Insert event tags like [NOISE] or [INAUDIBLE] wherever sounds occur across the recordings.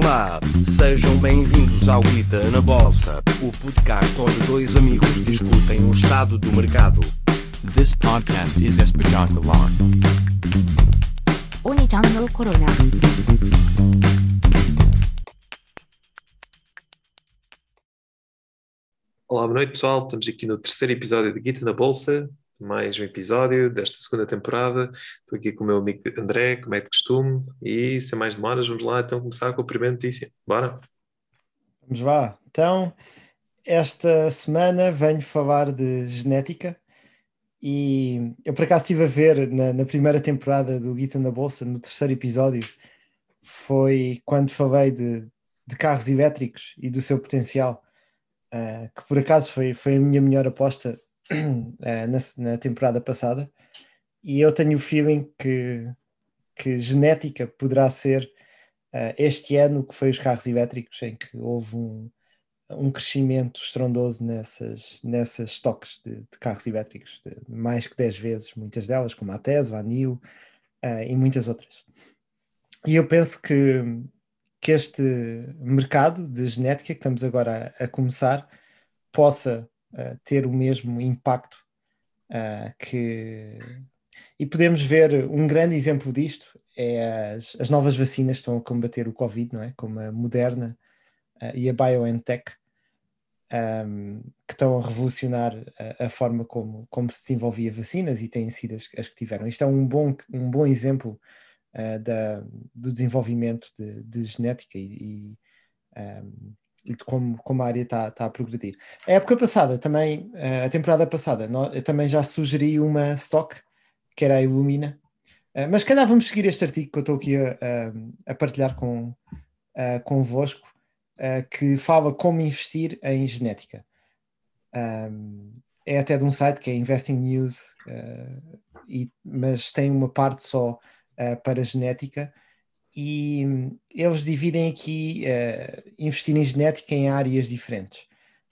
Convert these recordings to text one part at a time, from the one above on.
Olá, sejam bem-vindos ao Guita na Bolsa, o podcast onde dois amigos discutem o estado do mercado. This podcast is espetacular. Oni-chan Corona. Olá, boa noite pessoal. Estamos aqui no terceiro episódio de Guita na Bolsa mais um episódio desta segunda temporada. Estou aqui com o meu amigo André, como é de costume, e sem mais demoras, vamos lá então começar com a primeira notícia. Bora? Vamos lá. Então, esta semana venho falar de genética e eu por acaso estive a ver na, na primeira temporada do Guita na Bolsa, no terceiro episódio, foi quando falei de, de carros elétricos e do seu potencial, ah, que por acaso foi, foi a minha melhor aposta [CLEARS THROAT] na, na temporada passada. E eu tenho o feeling que, que genética poderá ser ah, este ano que foi os carros elétricos, em que houve um, um crescimento estrondoso nessas, nessas estoques de, de carros elétricos, de mais que 10 vezes, muitas delas, como a Tesla, a NIO ah, e muitas outras. E eu penso que, que este mercado de genética que estamos agora a, a começar possa ter o mesmo impacto ah, que. E podemos ver um grande exemplo disto é as, as novas vacinas que estão a combater o Covid, não é? Como a Moderna ah, e a BioNTech, um, que estão a revolucionar a, a forma como, como se desenvolvia vacinas e têm sido as, as que tiveram. Isto é um bom, um bom exemplo uh, da, do desenvolvimento de, de genética e, e, um, como, como a área está, está a progredir. A época passada, também, uh, a temporada passada, eu também já sugeri uma stock, que era a Illumina, Uh, mas calhar vamos seguir este artigo que eu estou aqui a, a- a partilhar com, uh, convosco, uh, que fala como investir em genética. Um, é até de um site que é Investing News, uh, e- mas tem uma parte só uh, para genética. E eles dividem aqui uh, investir em genética em áreas diferentes.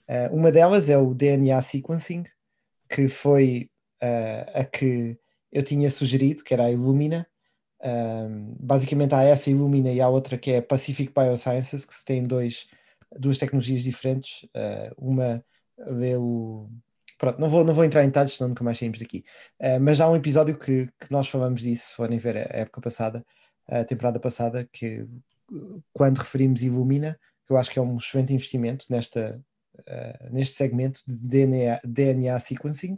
Uh, uma delas é o DNA sequencing, que foi uh, a que eu tinha sugerido, que era a Illumina. Um, basicamente há essa Illumina e há outra que é a Pacific Biosciences, que se tem dois, duas tecnologias diferentes. Uma é o. Pronto, não vou, não vou entrar em detalhes, senão nunca mais saímos daqui. Uh, mas há um episódio que, que nós falamos disso, se forem ver a época passada, a temporada passada, que quando referimos Illumina, que eu acho que é um excelente investimento nesta, uh, neste segmento de DNA, DNA sequencing.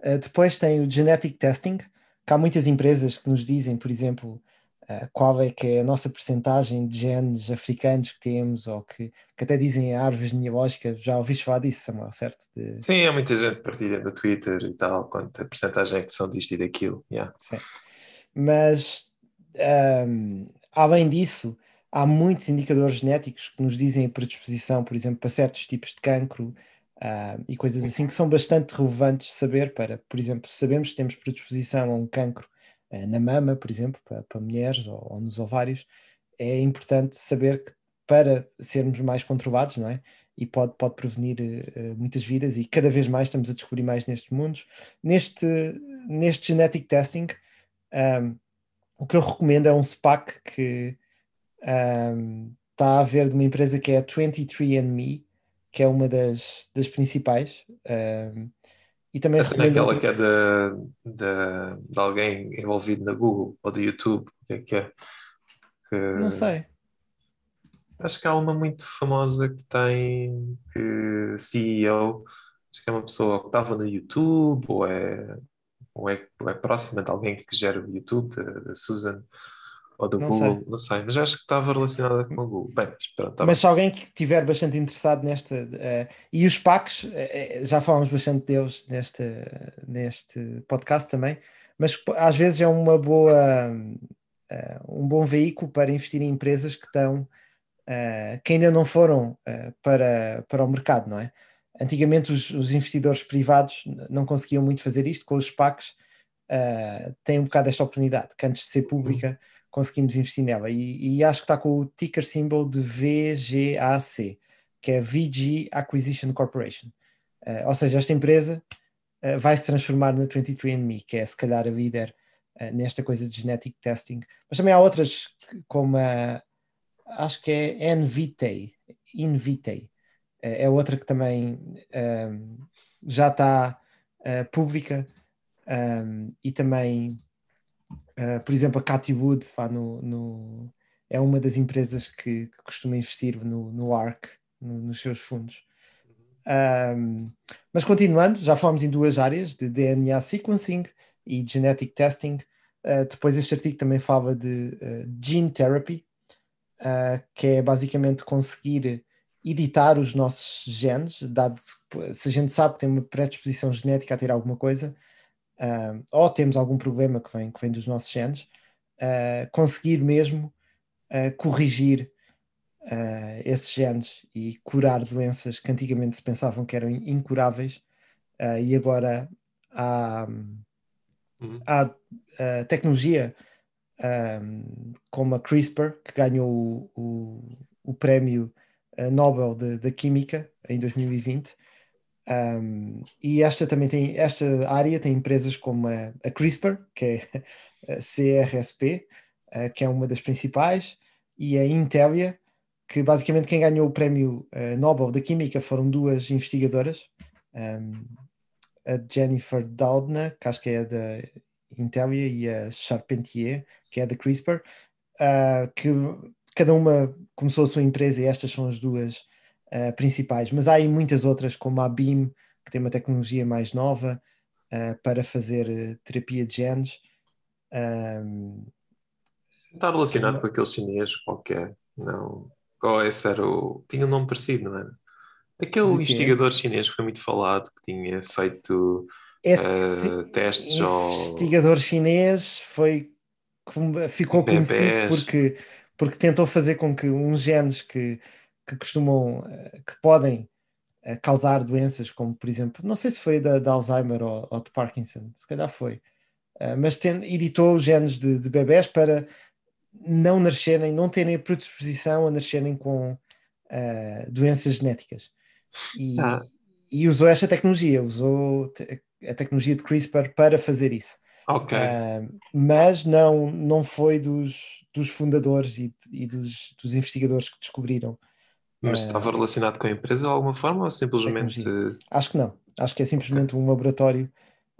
Uh, depois tem o genetic testing, que há muitas empresas que nos dizem, por exemplo, uh, qual é que é a nossa percentagem de genes africanos que temos, ou que, que até dizem a árvore genealógica. Já ouviste falar disso, Samuel, certo? De- Sim, há muita gente partilha no Twitter e tal, quanto a porcentagem é que são disto e daquilo. Yeah. Sim. Mas, ahm, além disso, há muitos indicadores genéticos que nos dizem a predisposição, por exemplo, para certos tipos de cancro, ah, e coisas assim que são bastante relevantes de saber para, por exemplo, sabemos que temos predisposição a um cancro ah, na mama, por exemplo, para, para mulheres ou, ou nos ovários, é importante saber que para sermos mais controlados, não é? E pode, pode prevenir eh, muitas vidas, e cada vez mais estamos a descobrir mais nestes mundos. Neste, neste genetic testing, um, o que eu recomendo é um SPAC que um, está a ver de uma empresa que é a 23andMe, que é uma das, das principais. um, e também Essa recomendo naquela outra- que é de, de, de alguém envolvido na Google ou do YouTube, o que é que é? Que- Não sei. Acho que há uma muito famosa que tem que CEO, acho que é uma pessoa que estava no YouTube ou é, ou é, ou é próxima de alguém que gera o YouTube, da Susan ou do Não Google, sei. não sei, mas acho que estava relacionada com o Google. Bem, mas pronto, tá Mas se alguém que estiver bastante interessado nesta. eh, e os PACs, eh, eh, já falámos bastante deles neste, neste podcast também, mas às vezes é uma boa, um bom veículo para investir em empresas que estão. que ainda não foram para, para o mercado, não é? Antigamente os, os investidores privados não conseguiam muito fazer isto, com os SPACs eh, têm um bocado esta oportunidade, que antes de ser pública conseguimos investir nela. E, e acho que está com o ticker symbol de VGAC, que é VG Acquisition Corporation. Eh, ou seja, esta empresa eh, vai se transformar na 23andMe, que é se calhar a líder nesta coisa de genetic testing. Mas também há outras, como a, acho que é Invitei, Invitei. É é outra que também um, já está uh, pública um, e também, uh, por exemplo, a Cathy Wood vá no, no- é uma das empresas que, que costuma investir no, no ARC, no- nos seus fundos. Um, mas continuando, já falamos em duas áreas, de DNA sequencing e genetic testing. Uh, depois este artigo também fala de gene therapy, que é basicamente conseguir editar os nossos genes, dado se a gente sabe que tem uma predisposição genética a ter alguma coisa, uh, ou temos algum problema que vem, que vem dos nossos genes, uh, conseguir mesmo uh, corrigir esses genes e curar doenças que antigamente se pensavam que eram incuráveis, e agora há, Uhum. há tecnologia como a CRISPR, que ganhou o, o, o prémio Nobel da Química em 2020. Um, e esta também tem, esta área tem empresas como a, a CRISPR, que é a CRSP, uh, que é uma das principais, e a Intelia, que basicamente quem ganhou o prémio uh, Nobel da Química foram duas investigadoras, um, a Jennifer Doudna, que acho que é da Intelia, e a Charpentier, que é da CRISPR, uh, que cada uma começou a sua empresa e estas são as duas uh, principais. Mas há aí muitas outras, como a BIM, que tem uma tecnologia mais nova uh, para fazer uh, terapia de genes. Um, Está relacionado Uma- com aquele chinês qualquer, não? Ou esse era o. Tinha um nome parecido, não era? Aquele investigador chinês que foi muito falado, que tinha feito eh, testes ao. investigador chinês foi ficou Bebés. conhecido porque, porque tentou fazer com que uns genes que, que costumam, eh, que podem eh, causar doenças, como por exemplo, não sei se foi da, da Alzheimer ou, ou de Parkinson, se calhar foi, eh, mas tem, editou os genes de, de bebés para não nascerem, não terem predisposição a nascerem com eh, doenças genéticas. E, Ah. e usou esta tecnologia, usou te- a tecnologia de CRISPR para fazer isso. Ok. Ah, mas não, não foi dos, dos fundadores e, e dos, dos investigadores que descobriram. Mas eh, estava relacionado com a empresa de alguma forma ou simplesmente. Acho que não. Acho que é simplesmente um laboratório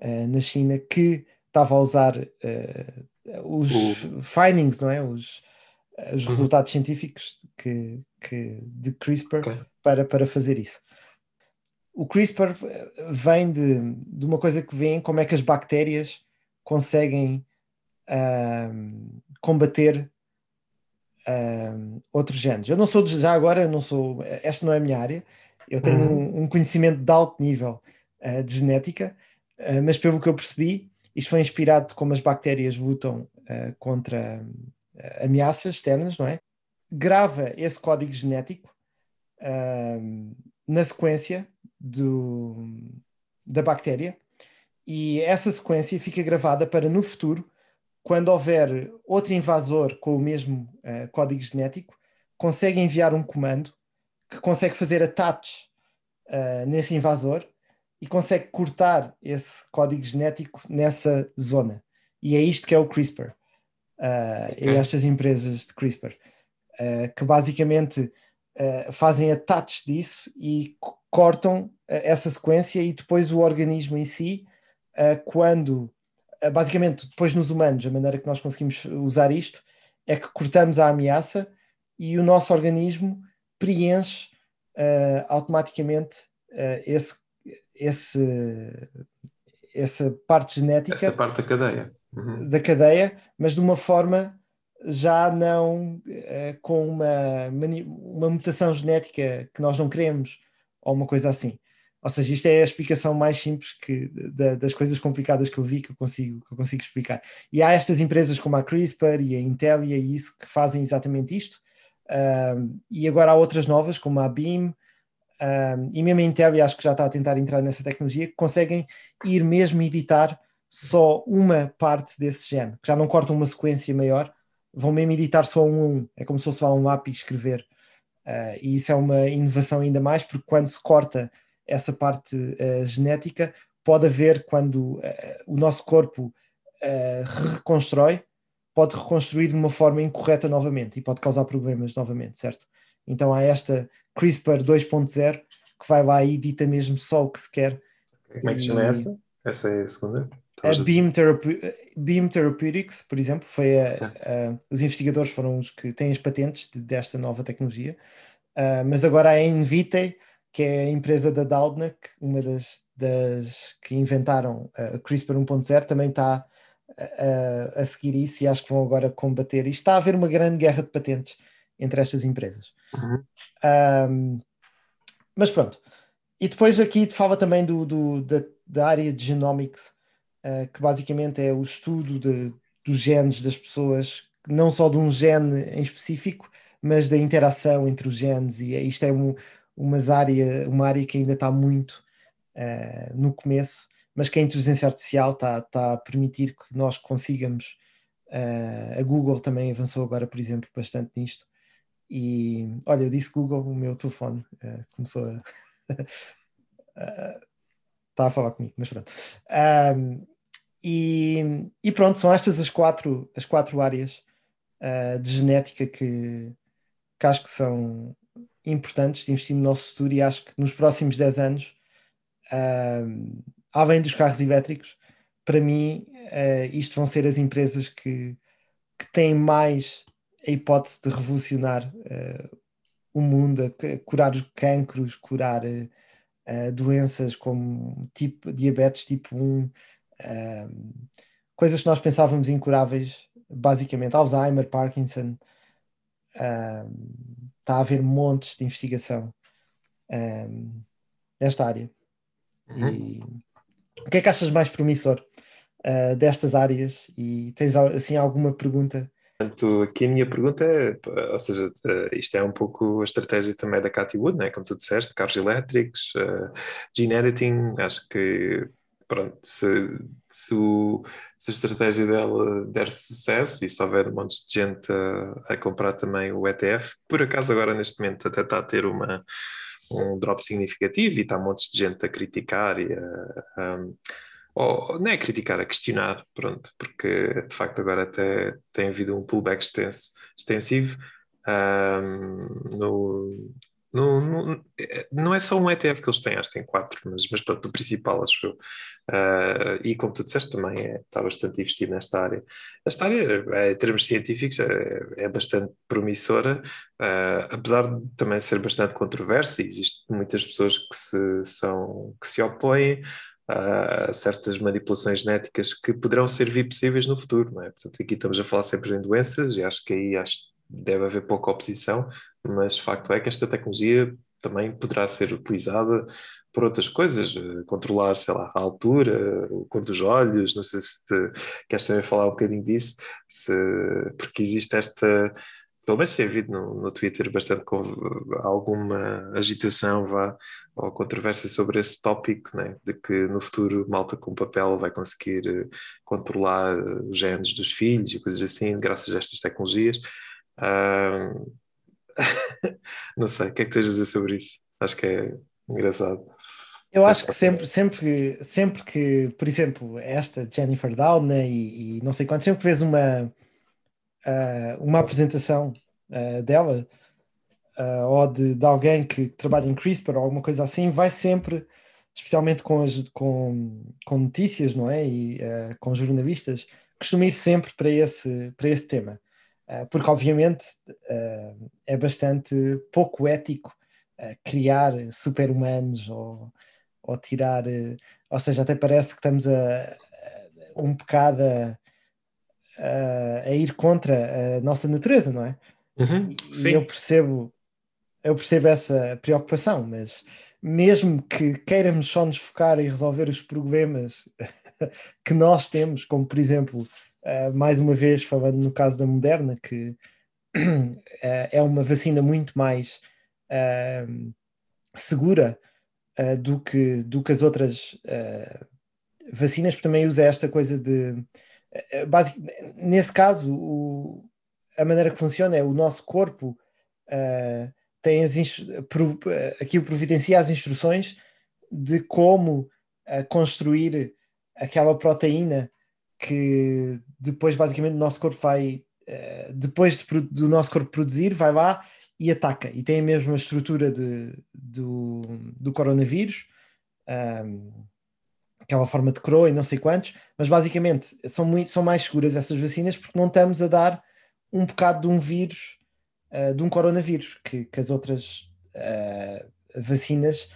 ah, na China que estava a usar ah, os O- findings, não é? Os, os Uhum. resultados científicos que, que, de CRISPR Ok. para, para fazer isso. O CRISPR eh, vem de, de uma coisa que vem como é que as bactérias conseguem combater outros genes. Eu não sou, de- já agora, eu não sou, esta não é a minha área, eu tenho Uhum. um, um conhecimento de alto nível ah, de genética, ah, mas pelo que eu percebi, isto foi inspirado de como as bactérias lutam ah, contra ameaças externas, não é? Grava esse código genético na sequência do, da bactéria e essa sequência fica gravada para no futuro, quando houver outro invasor com o mesmo eh, código genético, consegue enviar um comando que consegue fazer attach eh, nesse invasor e consegue cortar esse código genético nessa zona. E é isto que é o CRISPR. Uh, Ok. É estas empresas de CRISPR uh, que basicamente uh, fazem attach disso e co- cortam uh, essa sequência e depois o organismo em si, uh, quando uh, basicamente depois nos humanos, a maneira que nós conseguimos usar isto é que cortamos a ameaça e o nosso organismo preenche uh, automaticamente uh, esse, esse, essa parte genética Essa parte da cadeia. Uhum. da cadeia, mas de uma forma já não eh, com uma, uma mutação genética que nós não queremos, ou uma coisa assim. Ou seja, isto é a explicação mais simples que, da- das coisas complicadas que eu vi que eu, consigo, que eu consigo explicar. E há estas empresas como a CRISPR e a Intel e a isso que fazem exatamente isto. Ahm, e agora há outras novas, como a BIM, ahm, e mesmo a Intel, acho que já está a tentar entrar nessa tecnologia, que conseguem ir mesmo editar só uma parte desse gene, que já não cortam uma sequência maior, vão mesmo editar só um um. É como se fosse lá um lápis escrever. Ah, e isso é uma inovação ainda mais, porque quando se corta essa parte ah, genética, pode haver, quando ah, o nosso corpo ah, reconstrói, pode reconstruir de uma forma incorreta novamente e pode causar problemas novamente, certo? Então há esta CRISPR 2.0 que vai lá e edita mesmo só o que se quer. Como é que se chama E- essa? Essa é a segunda? A Estavas a. Beam, Therape- Beam Therapeutics, por exemplo, foi a- a- os investigadores foram os que têm as patentes de- desta nova tecnologia, Ah, mas agora a Invitae, que é a empresa da Doudna, uma das, das que inventaram a CRISPR 1.0, também está a, a- a seguir isso e acho que vão agora combater. E está a haver uma grande guerra de patentes entre estas empresas. Uhum. Um, mas pronto. E depois aqui te fala também do, do- da, da área de genomics, uh, que basicamente é o estudo de- dos genes das pessoas, não só de um gene em específico, mas da interação entre os genes. E isto é um, umas área, uma área que ainda está muito uh, no começo, mas que a inteligência artificial está, está a permitir que nós consigamos. uh, a Google também avançou agora, por exemplo, bastante nisto. E olha, eu disse Google, o meu telefone eh, começou a. [LAUGHS] Está a falar comigo, mas pronto. Ahm, e, e pronto, são estas as quatro, as quatro áreas ah, de genética que, que acho que são importantes de investir no nosso futuro e acho que nos próximos 10 anos, ahm, além dos carros elétricos, para mim, ah, isto vão ser as empresas que, que têm mais a hipótese de revolucionar eh, o mundo, curar os cancros, curar eh, doenças como tipo, diabetes tipo 1, eh, coisas que nós pensávamos incuráveis, basicamente Alzheimer, Parkinson. Está a haver montes de investigação eh, nesta área. Uhum. E o que é que achas mais promissor eh, destas áreas? E tens assim alguma pergunta? Portanto, aqui a minha pergunta é, ou seja, eh, isto é um pouco a estratégia também da Cathy Wood, né? como tu disseste, carros elétricos, eh, gene editing, acho que pronto, se, se, o- se a estratégia dela der sucesso e se houver um monte de gente a, a comprar também o ETF, por acaso agora neste momento até está a ter uma, um drop significativo e está um monte de gente a criticar e a, a ou não é criticar, é questionar, pronto, porque de facto agora até tem havido um pullback extenso, extensivo. Ahm, no, no- eh, não é só um ETF que eles têm, acho que tem quatro, mas, mas pronto, o principal acho eu. Ah, e como tu disseste também é, está bastante investido nesta área. Esta área, eh, em termos científicos, é, é bastante promissora, ah, apesar de também ser bastante controversa, existem muitas pessoas que se, são, que se opõem, a certas manipulações genéticas que poderão ser vir possíveis no futuro, não é? Portanto, aqui estamos a falar sempre em doenças e acho que aí acho deve haver pouca oposição, mas o facto é que esta tecnologia também poderá ser utilizada por outras coisas, eh, controlar, sei lá, a altura, a cor dos olhos, não sei se te, queres também falar um bocadinho disso, se, porque existe esta, pelo menos tem havido no, no Twitter bastante com, alguma agitação, vá, ou controvérsia sobre esse tópico, né? de que no futuro malta com papel vai conseguir eh, controlar os genes dos filhos e coisas assim, graças a estas tecnologias. Ah, [LAUGHS] não sei, o que é que tens a dizer sobre isso? Acho que é engraçado. Eu acho que sempre, sempre, que- sempre que, por exemplo, esta Jennifer Doudna e, e não sei quantos, sempre que vês uma, ah, uma apresentação ah, dela ah, ou de, de alguém que trabalha em CRISPR ou alguma coisa assim, vai sempre, especialmente com, as, com, com notícias, não é? E com jornalistas, costuma ir sempre para esse, para esse tema. Ah, porque, obviamente, ah, é bastante pouco ético ah, criar super-humanos ou ou tirar, ou seja, até parece que estamos a, a- um bocado a, a- a ir contra a nossa natureza, não é? Uhum, E eu percebo, eu percebo essa preocupação, mas mesmo que queiramos só nos focar em resolver os problemas [LAUGHS] que nós temos, como por exemplo, eh, mais uma vez falando no caso da Moderna, que [CLEARS THROAT] eh, é uma vacina muito mais eh, segura uh, do, que, do que as outras uh, vacinas, porque também usa esta coisa de. Uh, basic, nesse caso, o, a maneira que funciona é o nosso corpo uh, tem as pro, aquilo providencia as instruções de como construir aquela proteína que depois basicamente o nosso corpo vai, uh, depois de, do nosso corpo produzir, vai lá e ataca. E tem a mesma estrutura de, do, do coronavírus, um, aquela forma de croa e não sei quantos, mas basicamente são, muito, são mais seguras essas vacinas porque não estamos a dar um bocado de um vírus, uh, de um coronavírus, que, que as outras uh, vacinas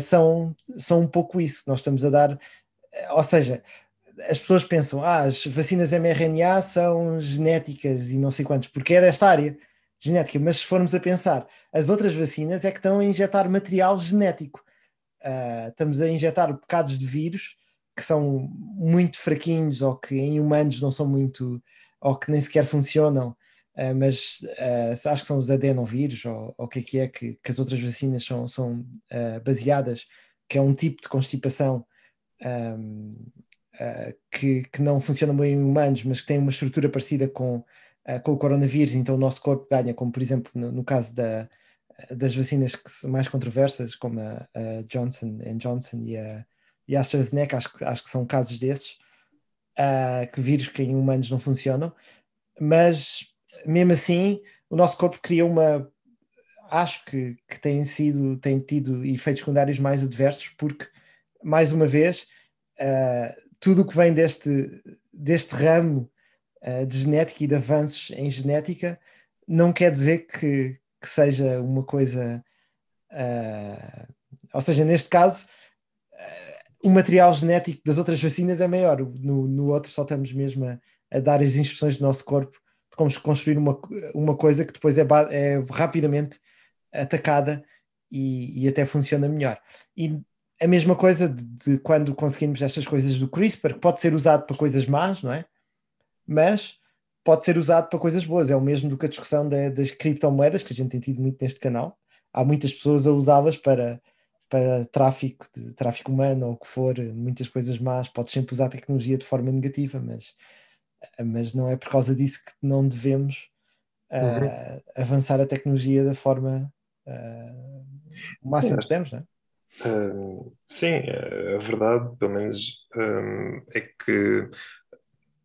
são, são um pouco isso. Nós estamos a dar, ou seja, as pessoas pensam, ah, as vacinas mRNA são genéticas e não sei quantos, porque é desta área genética, mas se formos a pensar, as outras vacinas é que estão a injetar material genético. Uh, estamos a injetar bocados de vírus que são muito fraquinhos ou que em humanos não são muito, ou que nem sequer funcionam, uh, mas uh, acho que são os adenovírus ou o que é que é que, que, as outras vacinas são, são baseadas, que é um tipo de constipação um, que, que não funciona bem em humanos, mas que tem uma estrutura parecida com uh, com o coronavírus, então o nosso corpo ganha, como por exemplo no, no caso da, das vacinas que, mais controversas, como a, a Johnson Johnson e a, e a AstraZeneca, acho que, acho que são casos desses, uh, que vírus que em humanos não funcionam, mas mesmo assim o nosso corpo cria uma acho que, que tem sido tem tido efeitos secundários mais adversos porque mais uma vez uh, tudo o que vem deste deste ramo uh, de genética e de avanços em genética, não quer dizer que, que seja uma coisa. Uh, ou seja, neste caso, uh, o material genético das outras vacinas é maior. No, no outro, só estamos mesmo a, a, dar as instruções do nosso corpo de como construir uma, uma coisa que depois é, é rapidamente atacada e, e, até funciona melhor. E a mesma coisa de, de, quando conseguimos estas coisas do CRISPR, que pode ser usado para coisas más, não é? mas pode ser usado para coisas boas. É o mesmo do que a discussão das criptomoedas, que a gente tem tido muito neste canal. Há muitas pessoas a usá-las para, para tráfico, de, tráfico humano ou o que for, muitas coisas más. Podes sempre usar a tecnologia de forma negativa, mas, mas não é por causa disso que não devemos uh, avançar a tecnologia da forma uh, o máximo sim, que podemos, não é? Sim, a verdade, pelo menos, um, é que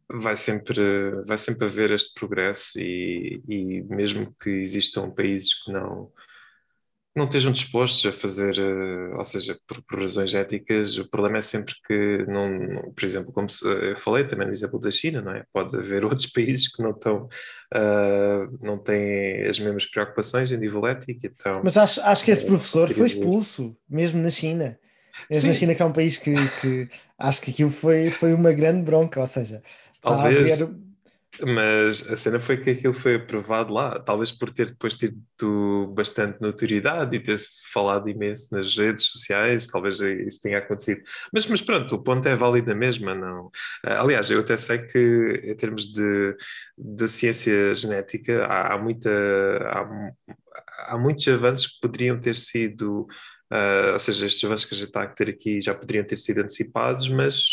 vai sempre, vai sempre haver este progresso e, e mesmo que existam países que não, não estejam dispostos a fazer, uh, ou seja, por, por, razões éticas, o problema é sempre que, não, por exemplo, como se, eu falei também no exemplo da China, não é? Pode haver [LAUGHS] outros países que não estão, uh, não têm as mesmas preocupações em nível ético. Então, Mas acho, acho que esse eh, professor foi expulso, mesmo na China. Mesmo Sim. na China, que é um país que, que acho que aquilo foi, foi uma grande bronca, ou seja, Talvez. Mas a cena foi que aquilo foi aprovado lá, talvez por ter depois tido bastante notoriedade e ter-se falado imenso nas redes sociais, talvez isso tenha acontecido. Mas, mas pronto, o ponto é válido mesmo, não. Aliás, eu até sei que em termos de, de ciência genética há, há muita. Há, há muitos avanços que poderiam ter sido, uh, ou seja, estes avanços que a gente está a ter aqui já poderiam ter sido antecipados, mas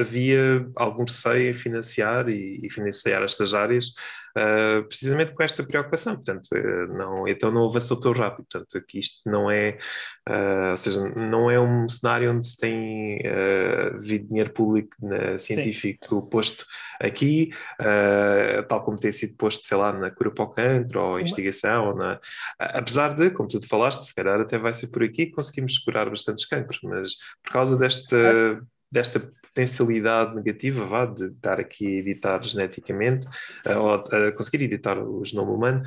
havia algum receio em financiar e, e financiar estas áreas uh, precisamente com esta preocupação. Portanto, uh, não, então não avançou tão rápido. Portanto, aqui isto não é, uh, ou seja, não é um cenário onde se tem uh, havido dinheiro público na, científico Sim. posto aqui, tal como tem sido posto, sei lá, na cura para o cancro ou investigação. Ou na, apesar de, como tu falaste, se calhar até vai ser por aqui que conseguimos curar bastantes cancros, mas por causa desta. desta potencialidade negativa vá, de estar aqui a editar geneticamente uh, ou a conseguir editar o genoma humano,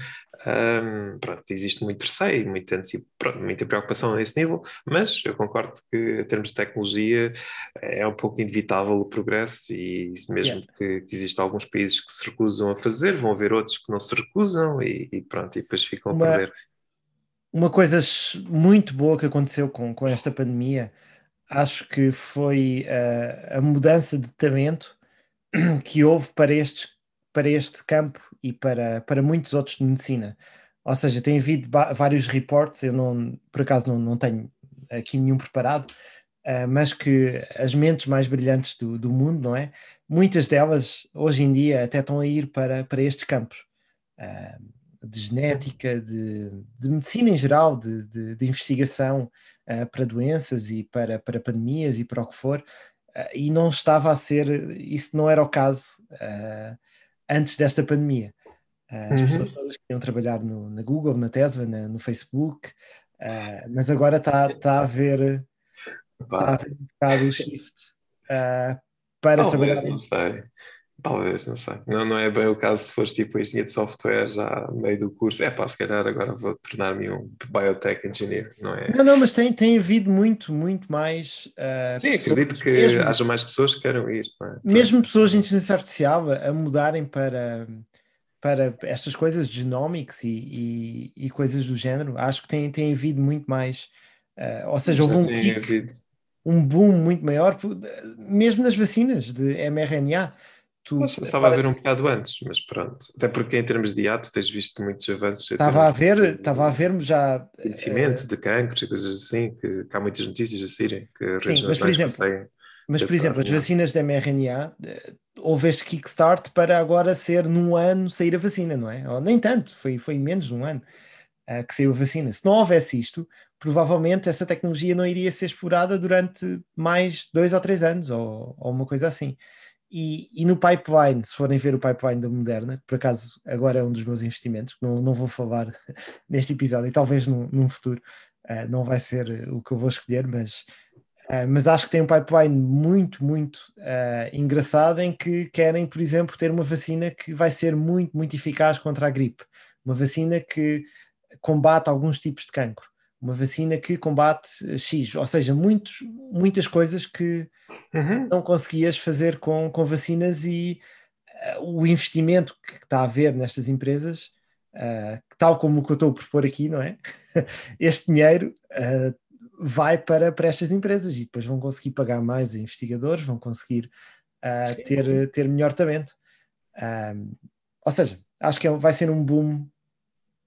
um, pronto, existe muito receio, muita, pronto, muita preocupação a esse nível, mas eu concordo que em termos de tecnologia é um pouco inevitável o progresso e mesmo yeah. que, que existam alguns países que se recusam a fazer, vão haver outros que não se recusam e, e pronto, e depois ficam uma, a perder. Uma coisa muito boa que aconteceu com, com esta pandemia acho que foi uh, a mudança de talento [CLEARS THROAT] que houve para, estes, para este campo e para, para muitos outros de medicina. Ou seja, tem havido vários reportes, eu não, por acaso não, não tenho aqui nenhum preparado, uh, mas que as mentes mais brilhantes do, do mundo, não é? Muitas delas hoje em dia até estão a ir para, para estes campos. Uh, de genética, de, de medicina em geral, de, de, de investigação uh, para doenças e para, para pandemias e para o que for, uh, e não estava a ser, isso não era o caso uh, antes desta pandemia. As Uhum. pessoas todas queriam trabalhar no, na Google, na Tesla, na- no Facebook, mas agora está está a haver, está a um bocado o shift para trabalhar. não sei. Talvez, não sei. Não, não é bem o caso se fores tipo engenheiro de software já no meio do curso. É pá, se calhar agora vou tornar-me um biotech engineer, não é? Não, não, mas tem, tem havido muito, muito mais. uh, Sim, pessoas, acredito que mesmo, haja mais pessoas que queiram ir. não é? mesmo pessoas de inteligência artificial a, mudarem para, para estas coisas genomics e, e, e coisas do género. Acho que tem, tem havido muito mais. uh, ou seja, houve um kick, havido. um boom muito maior, mesmo nas vacinas de mRNA. Tu, Mas estava a ver um bocado antes, mas pronto. Até porque em termos de ato tens visto muitos avanços. Estava a ver, estava a ver já. uh, Conhecimento de cancros e coisas assim, que, que há muitas notícias a saírem que Sim, mas, por exemplo, conseguem. Mas, por exemplo, as vacinas de mRNA, eh, houve este kickstart para agora ser num ano sair a vacina, não é? Ou nem tanto, foi, foi menos de um ano eh, que saiu a vacina. Se não houvesse isto, provavelmente essa tecnologia não iria ser explorada durante mais dois ou três anos, ou, ou uma coisa assim. E, e no pipeline, se forem ver o pipeline da Moderna, por acaso agora é um dos meus investimentos, não, não vou falar [LAUGHS] neste episódio, e talvez num, num futuro eh, não vai ser o que eu vou escolher, mas Uh, mas acho que tem um pipeline muito, muito uh, engraçado em que querem, por exemplo, ter uma vacina que vai ser muito, muito eficaz contra a gripe. Uma vacina que combate alguns tipos de cancro. Uma vacina que combate X. Ou seja, muitos, muitas coisas que Uhum. não conseguias fazer com, com vacinas e uh, o investimento que está a haver nestas empresas, uh, tal como o que eu estou a propor aqui, não é? [LAUGHS] este dinheiro uh, vai para, para estas empresas e depois vão conseguir pagar mais a investigadores, vão conseguir Sim, ter, sim. ter melhor talento. Ou seja, acho que é- vai ser um boom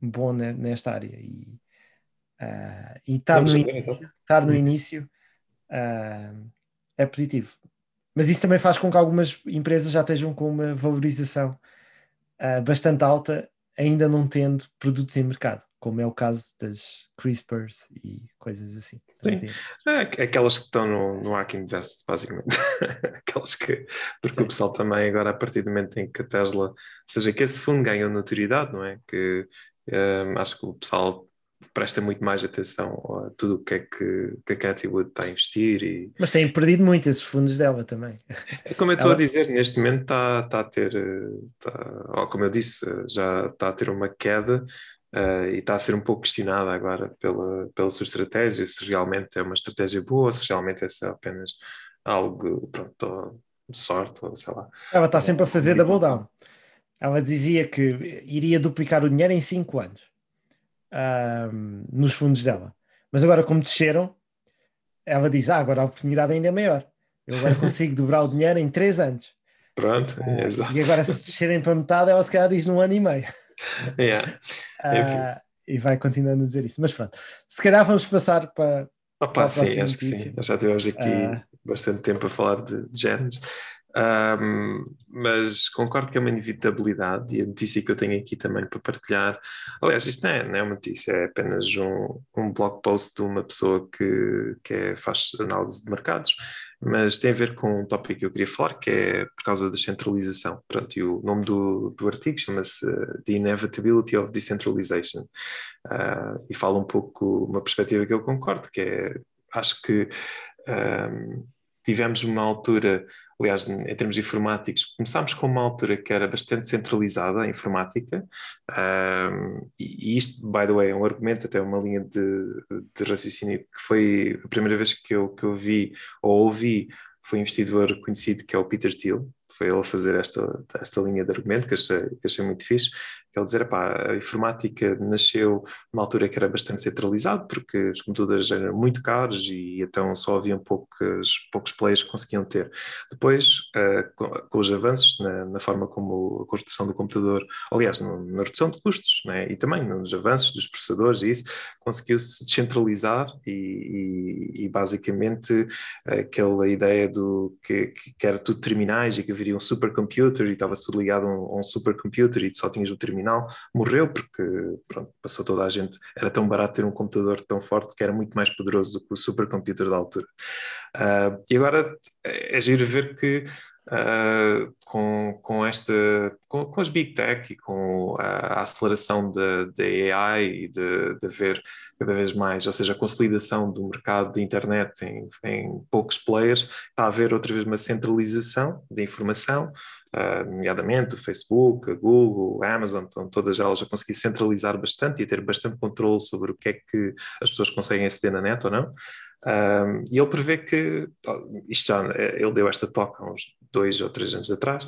bom ne- nesta área e, uh, e estar, no então. início, estar no início uh, é positivo. Mas isso também faz com que algumas empresas já estejam com uma valorização uh, bastante alta, ainda não tendo produtos em mercado, como é o caso das CRISPRs e coisas assim. Sim. É, aqu- aquelas que estão no, no Hack Invest, basicamente. [LAUGHS] aquelas que. Porque Sim. o pessoal também, agora, a partir do momento em que a Tesla. Ou seja, que esse fundo ganha notoriedade, não é? Que hum, acho que o pessoal presta muito mais atenção a tudo o que é que, que a Cathy Wood está a investir e Mas têm perdido muito esses fundos dela também. É Como eu estou Ela- a dizer, neste momento está, está a ter, está- como eu disse, já está a ter uma queda eh, e está a ser um pouco questionada agora pela, pela sua estratégia, se realmente é uma estratégia boa, ou se realmente é apenas algo, pronto, de sorte, ou sei lá. Ela está sempre a fazer double down. Ela dizia que iria duplicar o dinheiro em 5 anos ahm, nos fundos dela. Mas agora, como desceram, ela diz: Ah, agora a oportunidade ainda é maior. Eu agora [LAUGHS] consigo dobrar o dinheiro em 3 anos. Pronto, Ah, exato. e agora, se descerem para metade, ela se calhar diz num ano e meio. [LAUGHS] Yeah. Ah, e vai continuando a dizer isso. Mas pronto, se calhar vamos passar para. Opa, Para sim, acho que notícia. sim. Nós já tivemos aqui Ah. bastante tempo a falar de, de géneros. Ahm, mas concordo que é uma inevitabilidade e a notícia que eu tenho aqui também para partilhar. Aliás, isto não é, não é uma notícia, é apenas um, um blog post de uma pessoa que, que é- faz análise de mercados, mas tem a ver com um tópico que eu queria falar, que é por causa da centralização. Pronto, e o nome do, do artigo chama-se uh, The Inevitability of Decentralization. Ah, e fala um pouco uma perspectiva que eu concordo, que é, acho que ahm, tivemos uma altura, aliás, em termos informáticos, começámos com uma altura que era bastante centralizada, a informática, e, e isto, by the way, é um argumento, até uma linha de, de raciocínio que foi a primeira vez que eu, que eu vi ou ouvi foi um investidor conhecido que é o Peter Thiel, foi ele fazer esta, esta linha de argumento que achei, que achei muito fixe, que ele dizer, epá, a informática nasceu numa altura que era bastante centralizado, porque os computadores eram muito caros e então só haviam poucos, poucos players que conseguiam ter. Depois, uh, com, com, os avanços na, na, forma como a construção do computador, aliás, no, na redução de custos, né, e também nos avanços dos processadores e isso, conseguiu-se descentralizar e, e, e, basicamente aquela ideia do que, que era tudo terminais e que haveria um supercomputer e estava tudo ligado a um, a um supercomputer e só tinhas o terminal, morreu porque pronto, passou toda a gente. Era tão barato ter um computador tão forte que era muito mais poderoso do que o supercomputer da altura. Uh, e agora é giro ver que uh, com, com, esta, com, com, as big tech e com a, a aceleração da AI e de, de haver cada vez mais, ou seja, a consolidação do mercado de internet em, em poucos players, está a haver outra vez uma centralização da informação, Uh, nomeadamente o Facebook, a Google, a Amazon, todas elas a conseguir centralizar bastante e ter bastante controle sobre o que é que as pessoas conseguem aceder na net ou não. Um, e ele prevê que, isto já, ele deu esta toca há uns dois ou três anos atrás,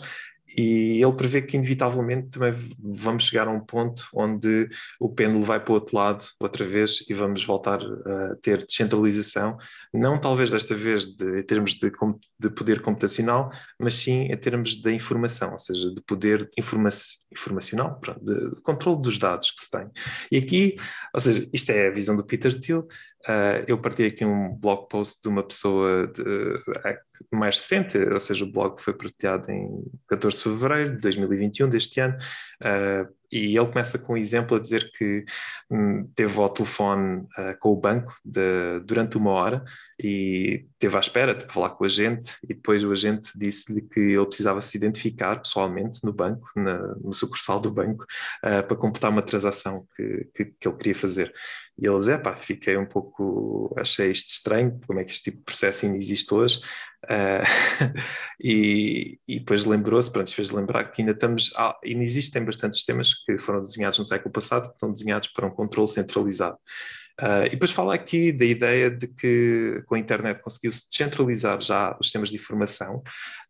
e ele prevê que inevitavelmente também vamos chegar a um ponto onde o pêndulo vai para o outro lado outra vez e vamos voltar a ter descentralização, não talvez desta vez de, em termos de, de poder computacional, mas sim em termos de informação, ou seja, de poder informa informacional, pronto, de, de controle dos dados que se tem. E aqui, ou seja, isto é a visão do Peter Thiel, Uh, eu partilhei aqui um blog post de uma pessoa de, uh, mais recente, ou seja, o blog foi partilhado em 14 de fevereiro de 2021, deste ano, uh, e ele começa com um exemplo a dizer que hum, teve ao telefone uh, com o banco de, durante uma hora e teve à espera de falar com o agente e depois o agente disse-lhe que ele precisava se identificar pessoalmente no banco, na, no sucursal do banco, uh, para completar uma transação que, que, que, ele queria fazer. E ele diz, pá, fiquei um pouco, achei isto estranho, como é que este tipo de processo ainda existe hoje, Uh, [LAUGHS] e, e, depois lembrou-se, pronto, fez lembrar que ainda estamos, ainda existem bastantes sistemas que foram desenhados no século passado, que estão desenhados para um controle centralizado. Uh, e depois fala aqui da ideia de que com a internet conseguiu-se descentralizar já os sistemas de informação,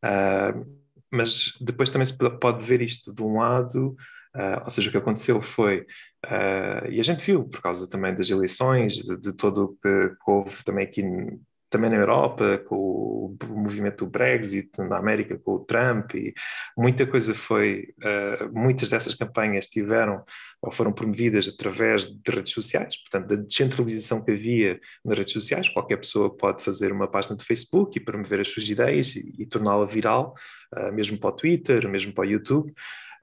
uh, mas depois também se pode ver isto de um lado, uh, ou seja, o que aconteceu foi, e a gente viu por causa também das eleições, de, de todo o que, que houve também aqui também na Europa, com o movimento do Brexit, na América com o Trump, e muita coisa foi, uh, muitas dessas campanhas tiveram ou foram promovidas através de redes sociais, portanto, da descentralização que havia nas redes sociais, qualquer pessoa pode fazer uma página de Facebook e promover as suas ideias e, e torná-la viral, uh, mesmo para o Twitter, mesmo para o YouTube.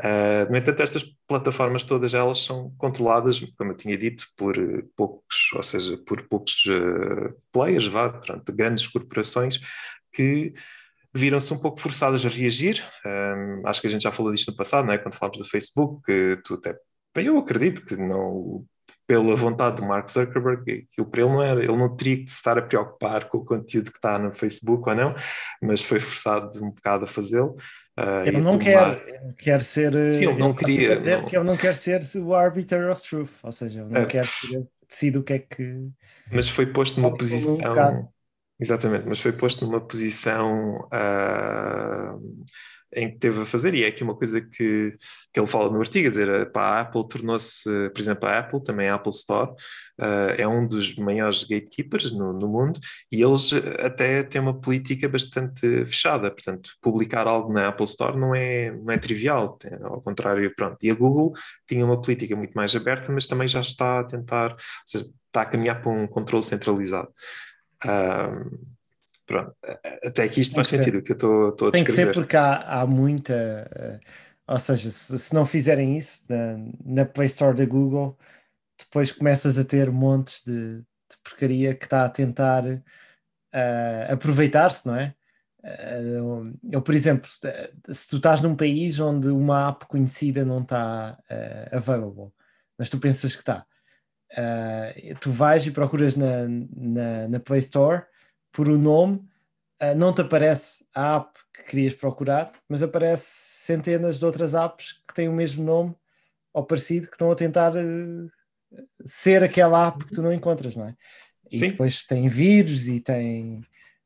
Uh, no entanto, estas plataformas todas elas são controladas, como eu tinha dito, por poucos, ou seja, por poucos uh, players, vá, portanto, grandes corporações que viram-se um pouco forçadas a reagir. Um, acho que a gente já falou disto no passado, não é? quando falámos do Facebook, que tu até. Eu acredito que não, pela vontade do Mark Zuckerberg, aquilo para ele não era, ele não teria que se estar a preocupar com o conteúdo que está no Facebook ou não, mas foi forçado um bocado a fazê-lo. Uh, ele não tomar... quer, quer ser. Sim, ele não queria. Dizer não... que ele não quer ser o arbiter of truth, ou seja, ele não é. quer que ele decida o que é que. Mas foi posto numa posição. Exatamente, mas foi posto numa posição uh, em que teve a fazer, e é aqui uma coisa que, que ele fala no artigo, dizer, a Apple tornou-se, por exemplo, a Apple, também a Apple Store, uh, é um dos maiores gatekeepers no, no, mundo e eles até têm uma política bastante fechada, portanto, publicar algo na Apple Store não é, não é trivial, ao contrário, pronto. E a Google tinha uma política muito mais aberta, mas também já está a tentar, ou seja, está a caminhar para um controle centralizado. Uh, pronto, até aqui isto faz sentido, o que eu estou, estou a Tem descrever. que ser porque há, há muita, uh, ou seja, se, se, não fizerem isso na, na Play Store da Google, depois começas a ter montes de, de porcaria que está a tentar uh, aproveitar-se, não é? Uh, eu, por exemplo, se tu estás num país onde uma app conhecida não está uh, available, mas tu pensas que está, uh, tu vais e procuras na, na, na Play Store por o um nome, não te aparece a app que querias procurar, mas aparece centenas de outras apps que têm o mesmo nome ou parecido que estão a tentar ser aquela app que tu não encontras, não é? E Sim. depois tem vírus e tem.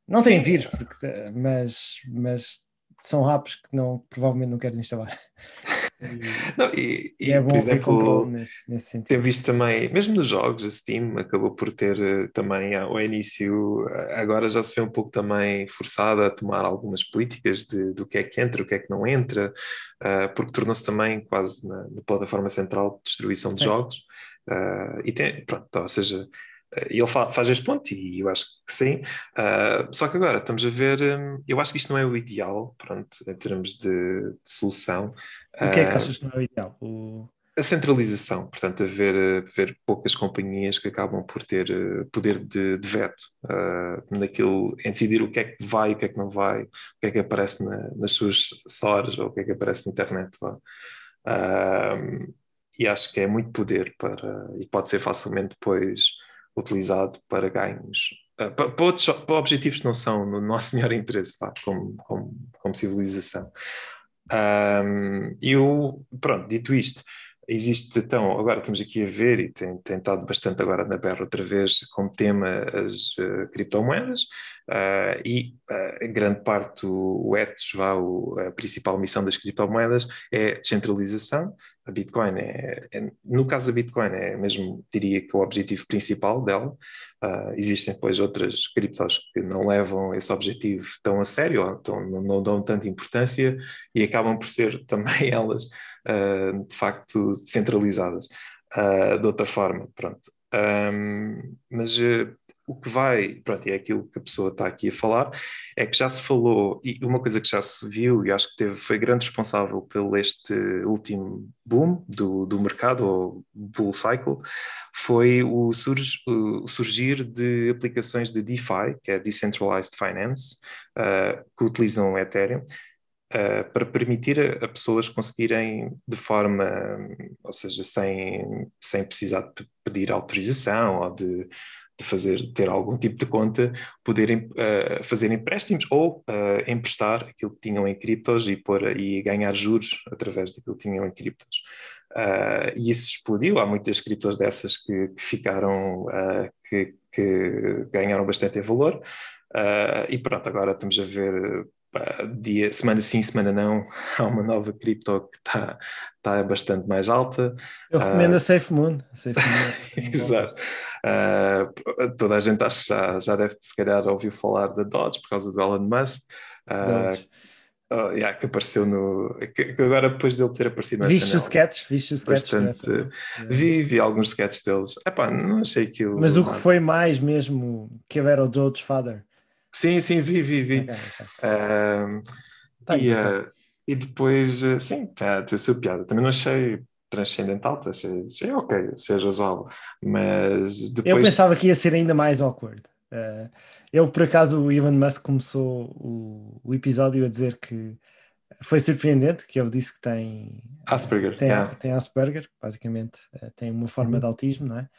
Não tem vírus, porque, mas, mas são apps que não, provavelmente não queres instalar. [LAUGHS] Não, e, e, é bom por exemplo, nesse, nesse sentido. Tem visto também, mesmo nos jogos, a Steam acabou por ter uh, também ao início, uh, agora já se vê um pouco também forçada a tomar algumas políticas de, do que é que entra, o que é que não entra, uh, porque tornou-se também quase na, na, plataforma central de distribuição de Sim. jogos. Uh, e tem, pronto, ou seja, E ele fa- faz este ponto, e eu acho que sim. Ah, só que agora estamos a ver, hum, eu acho que isto não é o ideal, pronto, em termos de, de solução. O que é que Ah, achas que não é o ideal? O... a centralização, portanto, haver, haver poucas companhias que acabam por ter eh, poder de, de veto eh, naquilo, em decidir o que é que vai, o que é que não vai, o que é que aparece na- nas suas stores ou o que é que aparece na internet. Ahm, e acho que é muito poder para, e pode ser facilmente depois utilizado para ganhos, eh, para, para outros para objetivos que não são no nosso [LAUGHS] melhor interesse, vá, como, como, como civilização. E eu, pronto, dito isto, existe então, agora estamos aqui a ver e tem, tem estado bastante agora na berra outra vez como tema as eh, criptomoedas ah, e ah, grande parte o, ethos, o- a principal missão das criptomoedas é descentralização. A Bitcoin é, é- no caso da Bitcoin é mesmo, diria que o objetivo principal dela. Ah, existem depois outras criptos que não levam esse objetivo tão a sério, então não, não dão tanta importância e acabam por ser [LAUGHS] também elas uh, de facto centralizadas uh, de outra forma, pronto. Um, mas uh, o que vai, pronto, e é aquilo que a pessoa está aqui a falar, é que já se falou, e uma coisa que já se viu, e acho que teve, foi grande responsável pelo este último boom do, do mercado, ou bull cycle, foi o, o surgir de aplicações de DeFi, que é Decentralized Finance, uh, que utilizam o Ethereum, Uh, para permitir a, a, pessoas conseguirem de forma, ou seja, sem, sem precisar de pedir autorização ou de, de fazer, ter algum tipo de conta, poderem uh, fazer empréstimos ou uh, emprestar aquilo que tinham em criptos e, pôr, e ganhar juros através daquilo que tinham em criptos. e isso explodiu, há muitas criptos dessas que, que ficaram, que, que, ganharam bastante em valor. e pronto, agora estamos a ver dia, semana sim, semana não, [LAUGHS] há uma nova cripto que está tá bastante mais alta. Eu recomendo uh, a Safe Moon. A Safe Moon [LAUGHS] Exato. Uh, toda a gente acho que já, já deve, se calhar, ouviu falar da Dodge por causa do Elon Musk. Uh, oh, yeah, que apareceu no. Que, que, agora, depois dele ter aparecido Viste os sketches? Viste os sketches? Bastante, vi, vi alguns sketches deles. Epá, não achei que o. Mas o que foi mais mesmo que era o Doge Father. Sim, sim, vi, vi, vi. Okay, okay. Uh, tá e, uh, e depois, sim, tá, tem a sua piada. Também não achei transcendental, achei, achei ok, achei razoável. Mas depois. Eu pensava que ia ser ainda mais awkward. Uh, eu, por acaso, o Elon Musk começou o, o episódio a dizer que foi surpreendente, que ele disse que tem Asperger. Tem, yeah. tem Asperger, basicamente, tem uma forma uhum. de autismo, não é?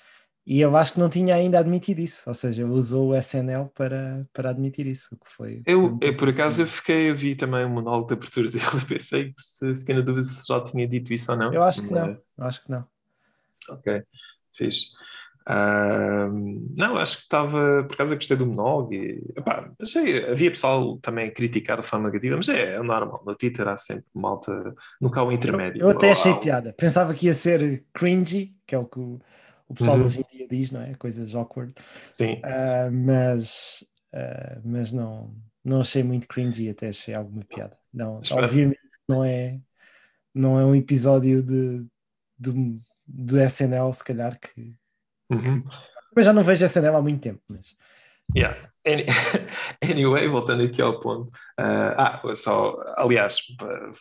E eu acho que não tinha ainda admitido isso, ou seja, usou o SNL para, para admitir isso, o que foi. Eu, foi eu por acaso, eu fiquei, eu vi também o monólogo de abertura [LAUGHS] dele, pensei que se fiquei na dúvida se já tinha dito isso ou não. Eu acho que não, eu acho que não. Ok, fixe. Uh, não, acho que estava, por acaso eu gostei do monólogo e epá, achei, havia pessoal também a criticar de forma negativa, mas é, é normal, no Twitter há sempre malta, nunca há um intermédio. Eu, eu até achei piada, pensava que ia ser cringy, que é o que o pessoal Uhum. hoje em dia diz, não é? Coisas awkward. Sim, Uh, mas uh, mas não, não achei muito cringy, até achei alguma piada. Não, Espera. obviamente não é, não é um episódio de, de, do SNL, se calhar, que. uhum. Mas já não vejo SNL há muito tempo. Mas... Yeah. Any- [LAUGHS] Anyway, voltando aqui ao ponto. ah, ah, só, aliás,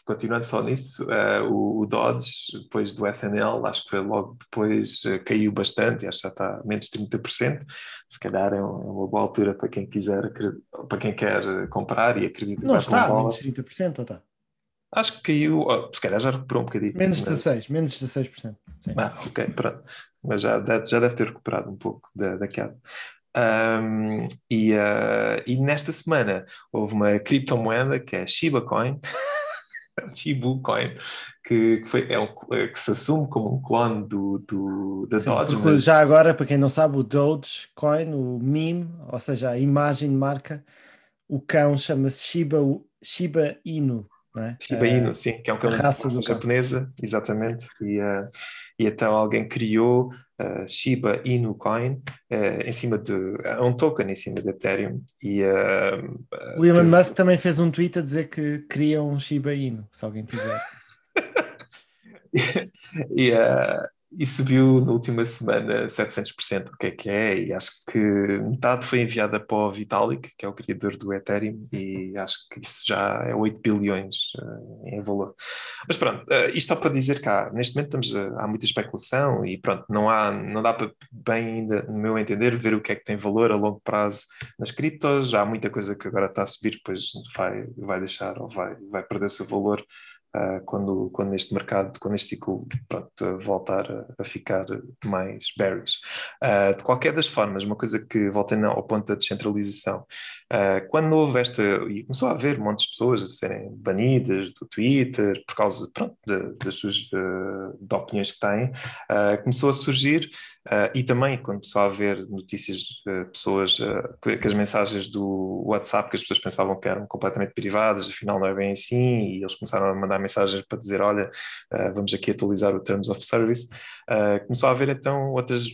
continuando só nisso, ah, o, o Dodge, depois do SNL, acho que foi logo depois, ah, caiu bastante, acho que já está a menos de 30%. Se calhar é um- é uma boa altura para quem quiser, para quem quer comprar e acredita que Não está, para um menos dólar. 30%, ou está? Acho que caiu, oh, se calhar já recuperou um bocadinho. Menos mas- 16, menos 16%. Sim. Ah, ok, pronto. Mas já deve, já deve ter recuperado um pouco da, da queda. Ahm, e, ah, e nesta semana houve uma criptomoeda que é Shiba Coin, [LAUGHS] Shibu Coin, que, que foi, é um, que se assume como um clone do, do, da Sim, Dodge, mas já agora, para quem não sabe, o Dogecoin, o meme, ou seja, a imagem de marca, o cão chama-se Shiba, Shiba Inu, é? Shiba Inu, sim, que é um cão raça japonesa, exatamente. E, ah, e então alguém criou ah, Shiba Inu Coin ah, em cima de é um token em cima de Ethereum e ah, ah, O Elon teve- Musk também fez um tweet a dizer que queria um Shiba Inu, se alguém tiver. [LAUGHS] e, eh, e subiu na última semana 700%, o que é que é? E acho que metade foi enviada para o Vitalik, que é o criador do Ethereum, e acho que isso já é 8 bilhões uh, em valor. Mas pronto, uh, isto só para dizer que há, neste momento estamos, uh, há muita especulação e pronto, não, há, não dá para bem ainda, no meu entender, ver o que é que tem valor a longo prazo nas criptos. Há muita coisa que agora está a subir, depois vai, vai deixar ou vai, vai perder o seu valor uh, quando, quando este mercado, quando este ciclo pronto, voltar a, a, ficar mais bearish. Uh, de qualquer das formas, uma coisa que voltando ao ponto da descentralização, uh, quando houve esta, e começou a haver montes de pessoas a serem banidas do Twitter por causa pronto, de, das suas de opiniões que têm, começou a surgir Uh, e também quando começou a haver notícias, uh, pessoas, uh, que, que, as mensagens do WhatsApp que as pessoas pensavam que eram completamente privadas, afinal não é bem assim, e eles começaram a mandar mensagens para dizer: Olha, vamos aqui atualizar o Terms of Service. começou a haver então outras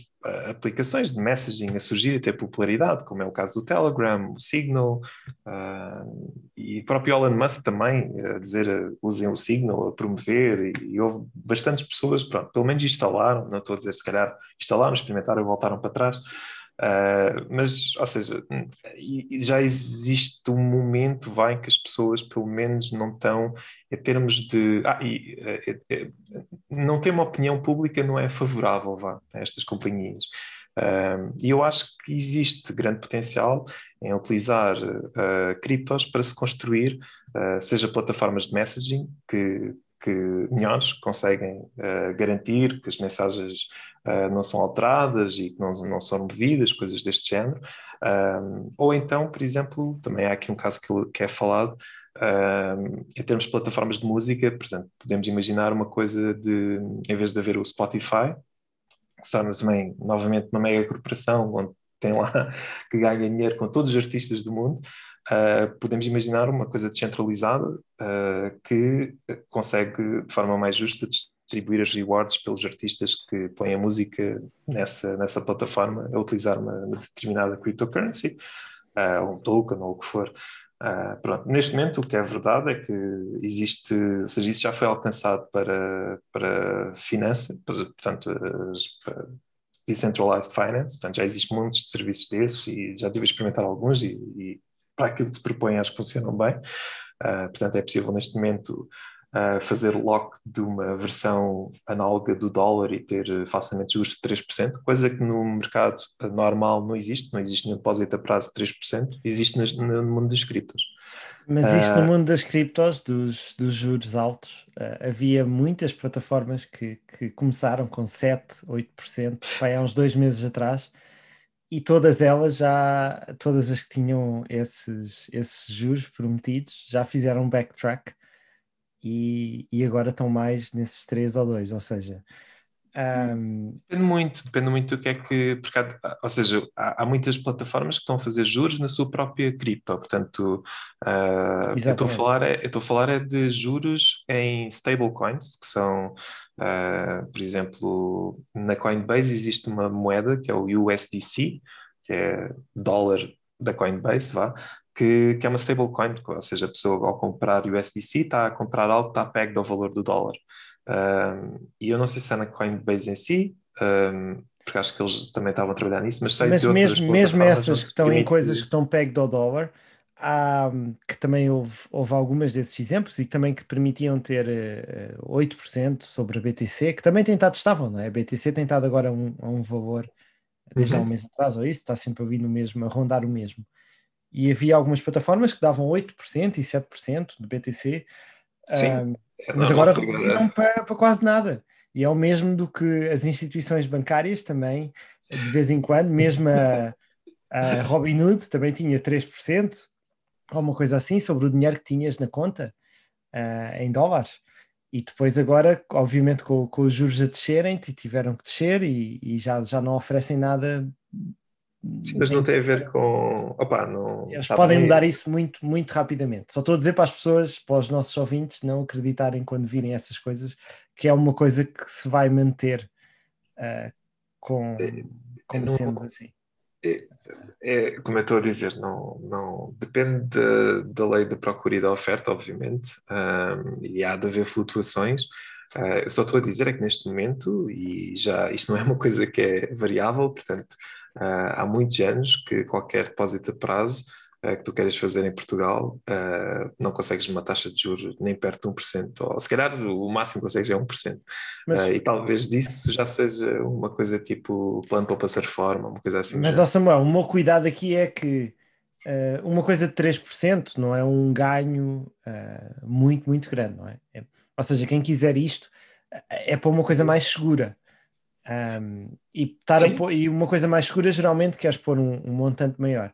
aplicações de messaging a surgir e ter popularidade, como é o caso do Telegram, o Signal, uh, e próprio Elon Musk também a dizer uh, usem o Signal a promover, e, e, houve bastantes pessoas, pronto, pelo menos instalaram, não estou a dizer se calhar instalaram, experimentaram e voltaram para trás, Uh, mas, ou seja, já existe um momento, vai, que as pessoas pelo menos não estão, em termos de. Ah, e, é, é, não ter uma opinião pública não é favorável, vá, a estas companhias. Uh, e eu acho que existe grande potencial em utilizar uh, criptos para se construir, seja plataformas de messaging que, que melhores conseguem garantir que as mensagens uh, não são alteradas e que não, não são movidas, coisas deste género. Um, ou então, por exemplo, também há aqui um caso que, que é falado, um, em termos de plataformas de música, por exemplo, podemos imaginar uma coisa de, em vez de haver o Spotify, que se torna também, novamente, uma mega corporação, onde tem lá [LAUGHS] que ganha dinheiro com todos os artistas do mundo, uh, podemos imaginar uma coisa descentralizada uh, que consegue, de forma mais justa, distribuir as rewards pelos artistas que põem a música nessa, nessa plataforma a utilizar uma, uma determinada cryptocurrency, uh, ou um token ou o que for. Uh, pronto. Neste momento, o que é verdade é que existe, ou seja, isso já foi alcançado para, para finança, portanto, as, decentralized finance, portanto, já existem muitos serviços desses e já tive a experimentar alguns e, e para aquilo que se propõe acho que funcionam bem. Uh, portanto, é possível neste momento uh, fazer lock de uma versão análoga do dólar e ter facilmente juros de 3%, coisa que no mercado normal não existe, não existe nenhum depósito a prazo de 3%, existe no, no mundo das criptos. Mas isto uh, no mundo das criptos, dos, dos juros altos, uh, havia muitas plataformas que, que começaram com 7, 8%, vai, há uns dois meses atrás, e todas elas já, todas as que tinham esses, esses juros prometidos, já fizeram um backtrack e, e agora estão mais nesses três ou dois, ou seja. Um... Depende muito, depende muito do que é que. Porque há, ou seja, há, há, muitas plataformas que estão a fazer juros na sua própria cripto, portanto, uh, eu estou a falar é, estou a falar é de juros em stablecoins, que são, uh, por exemplo, na Coinbase existe uma moeda que é o USDC, que é dólar da Coinbase, vá, que, que é uma stablecoin, ou seja, a pessoa ao comprar USDC está a comprar algo que está pego ao valor do dólar. Um, e eu não sei se é na Coinbase em si, um, porque acho que eles também estavam a trabalhar nisso, mas sei mas de mesmo, mesmo essas que estão em coisas que estão pego ao dólar, há, que também houve, houve algumas desses exemplos e também que permitiam ter uh, 8% sobre a BTC, que também tem estado estável, não é? A BTC tem estado agora a um, a um valor desde uhum. há um mês atrás, ou isso, está sempre a vir no mesmo, a rondar o mesmo e havia algumas plataformas que davam 8% e 7% de BTC, Sim, uh, mas agora reduziram para, para, quase nada. E é o mesmo do que as instituições bancárias também, de vez em quando, mesmo a, a Robinhood também tinha 3%, ou uma coisa assim, sobre o dinheiro que tinhas na conta uh, em dólares. E depois agora, obviamente, com, com os juros a descerem, tiveram que descer e, e já, já não oferecem nada Sim, mas não tem a ver com. Opa, não, Eles podem mudar isso muito, muito rapidamente. Só estou a dizer para as pessoas, para os nossos ouvintes, não acreditarem quando virem essas coisas, que é uma coisa que se vai manter uh, com, é, como não, sendo assim. É, é, como eu estou a dizer, não, não depende da, da lei da procura e da oferta, obviamente, um, e há de haver flutuações. Uh, eu só estou a dizer é que neste momento, e já isto não é uma coisa que é variável, portanto, uh, há muitos anos que qualquer depósito a prazo uh, que tu queres fazer em Portugal não consegues uma taxa de juros nem perto de 1%, ou se calhar o máximo que consegues é 1%. Mas, e talvez disso já seja uma coisa tipo plano para passar forma, uma coisa assim. Mas, ó Samuel, o meu cuidado aqui é que uma coisa de 3% não é um ganho muito, muito grande, não é? é ou seja, quem quiser isto é para uma coisa mais segura. Um, e, estar pôr, e uma coisa mais segura geralmente queres pôr um, um montante maior.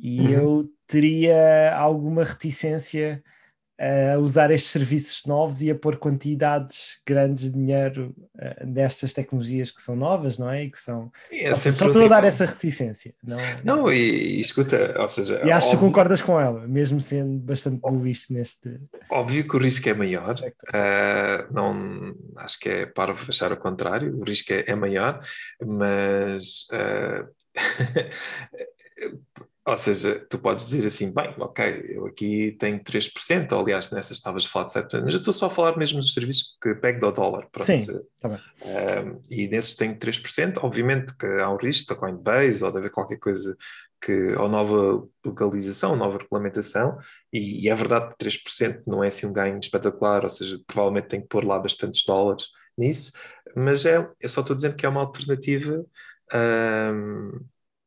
E uhum. eu teria alguma reticência a usar estes serviços novos e a pôr quantidades grandes de dinheiro uh, nestas tecnologias que são novas, não é? E que são. É só estou a dar essa reticência. Não, não e, e, escuta, ou seja. E acho óbvio, que tu concordas com ela, mesmo sendo bastante bullish neste. Óbvio que o risco é maior, uh, não, acho que é para achar o contrário, o risco é, é maior, mas. Uh, [LAUGHS] Ou seja, tu podes dizer assim, bem, ok, eu aqui tenho 3%, ou, aliás, nessas estavas a falar de 7%, mas eu estou só a falar mesmo dos serviços que pego do dólar. Pronto. Sim, tá bem. Um, e nesses tenho 3%, obviamente que há um risco da Coinbase ou de haver qualquer coisa que, ou nova legalização, nova regulamentação, e, e é verdade que 3% não é assim um ganho espetacular, ou seja, provavelmente tem que pôr lá bastantes dólares nisso, mas é, eu só estou dizendo que é uma alternativa um,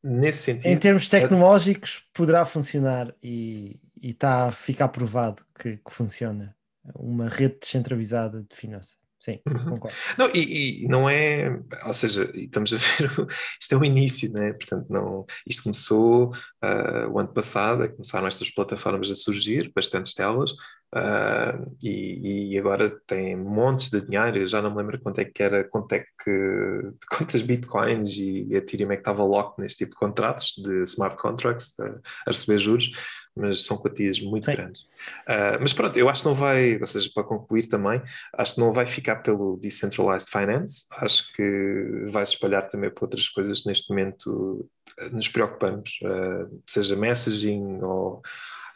nesse sentido. Em termos tecnológicos, poderá funcionar e, está a ficar provado que, que, funciona uma rede descentralizada de finanças. Sim, uhum. concordo. Não, e, e, não é, ou seja, estamos a [LAUGHS] ver, isto é o início, né? Portanto, não, isto começou uh, o ano passado, é começaram estas plataformas a surgir, bastantes delas, uh, e, e, agora tem montes de dinheiro, eu já não me lembro quanto é que era, quanto é que, [LAUGHS] quantas bitcoins e, a Ethereum é que estava lock neste tipo de contratos, de smart contracts, a, a receber juros, mas são quantias muito Sim. grandes. Uh, mas pronto, eu acho que não vai, ou seja, para concluir também, acho que não vai ficar pelo Decentralized Finance, acho que vai se espalhar também para outras coisas neste momento ah, nos preocupamos, uh, seja messaging ou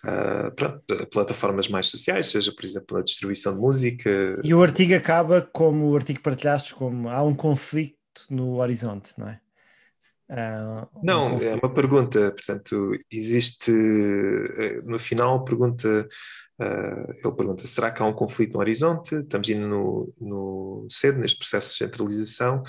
Uh, pronto, plataformas mais sociais, seja, por exemplo, a distribuição de música. E o artigo acaba como o artigo partilhaste, como há um conflito no horizonte, não é? Uh, não, é uma pergunta. Portanto, existe eh, no final pergunta. Uh, ele pergunta: será que há um conflito no horizonte? Estamos indo no, no cedo neste processo de centralização.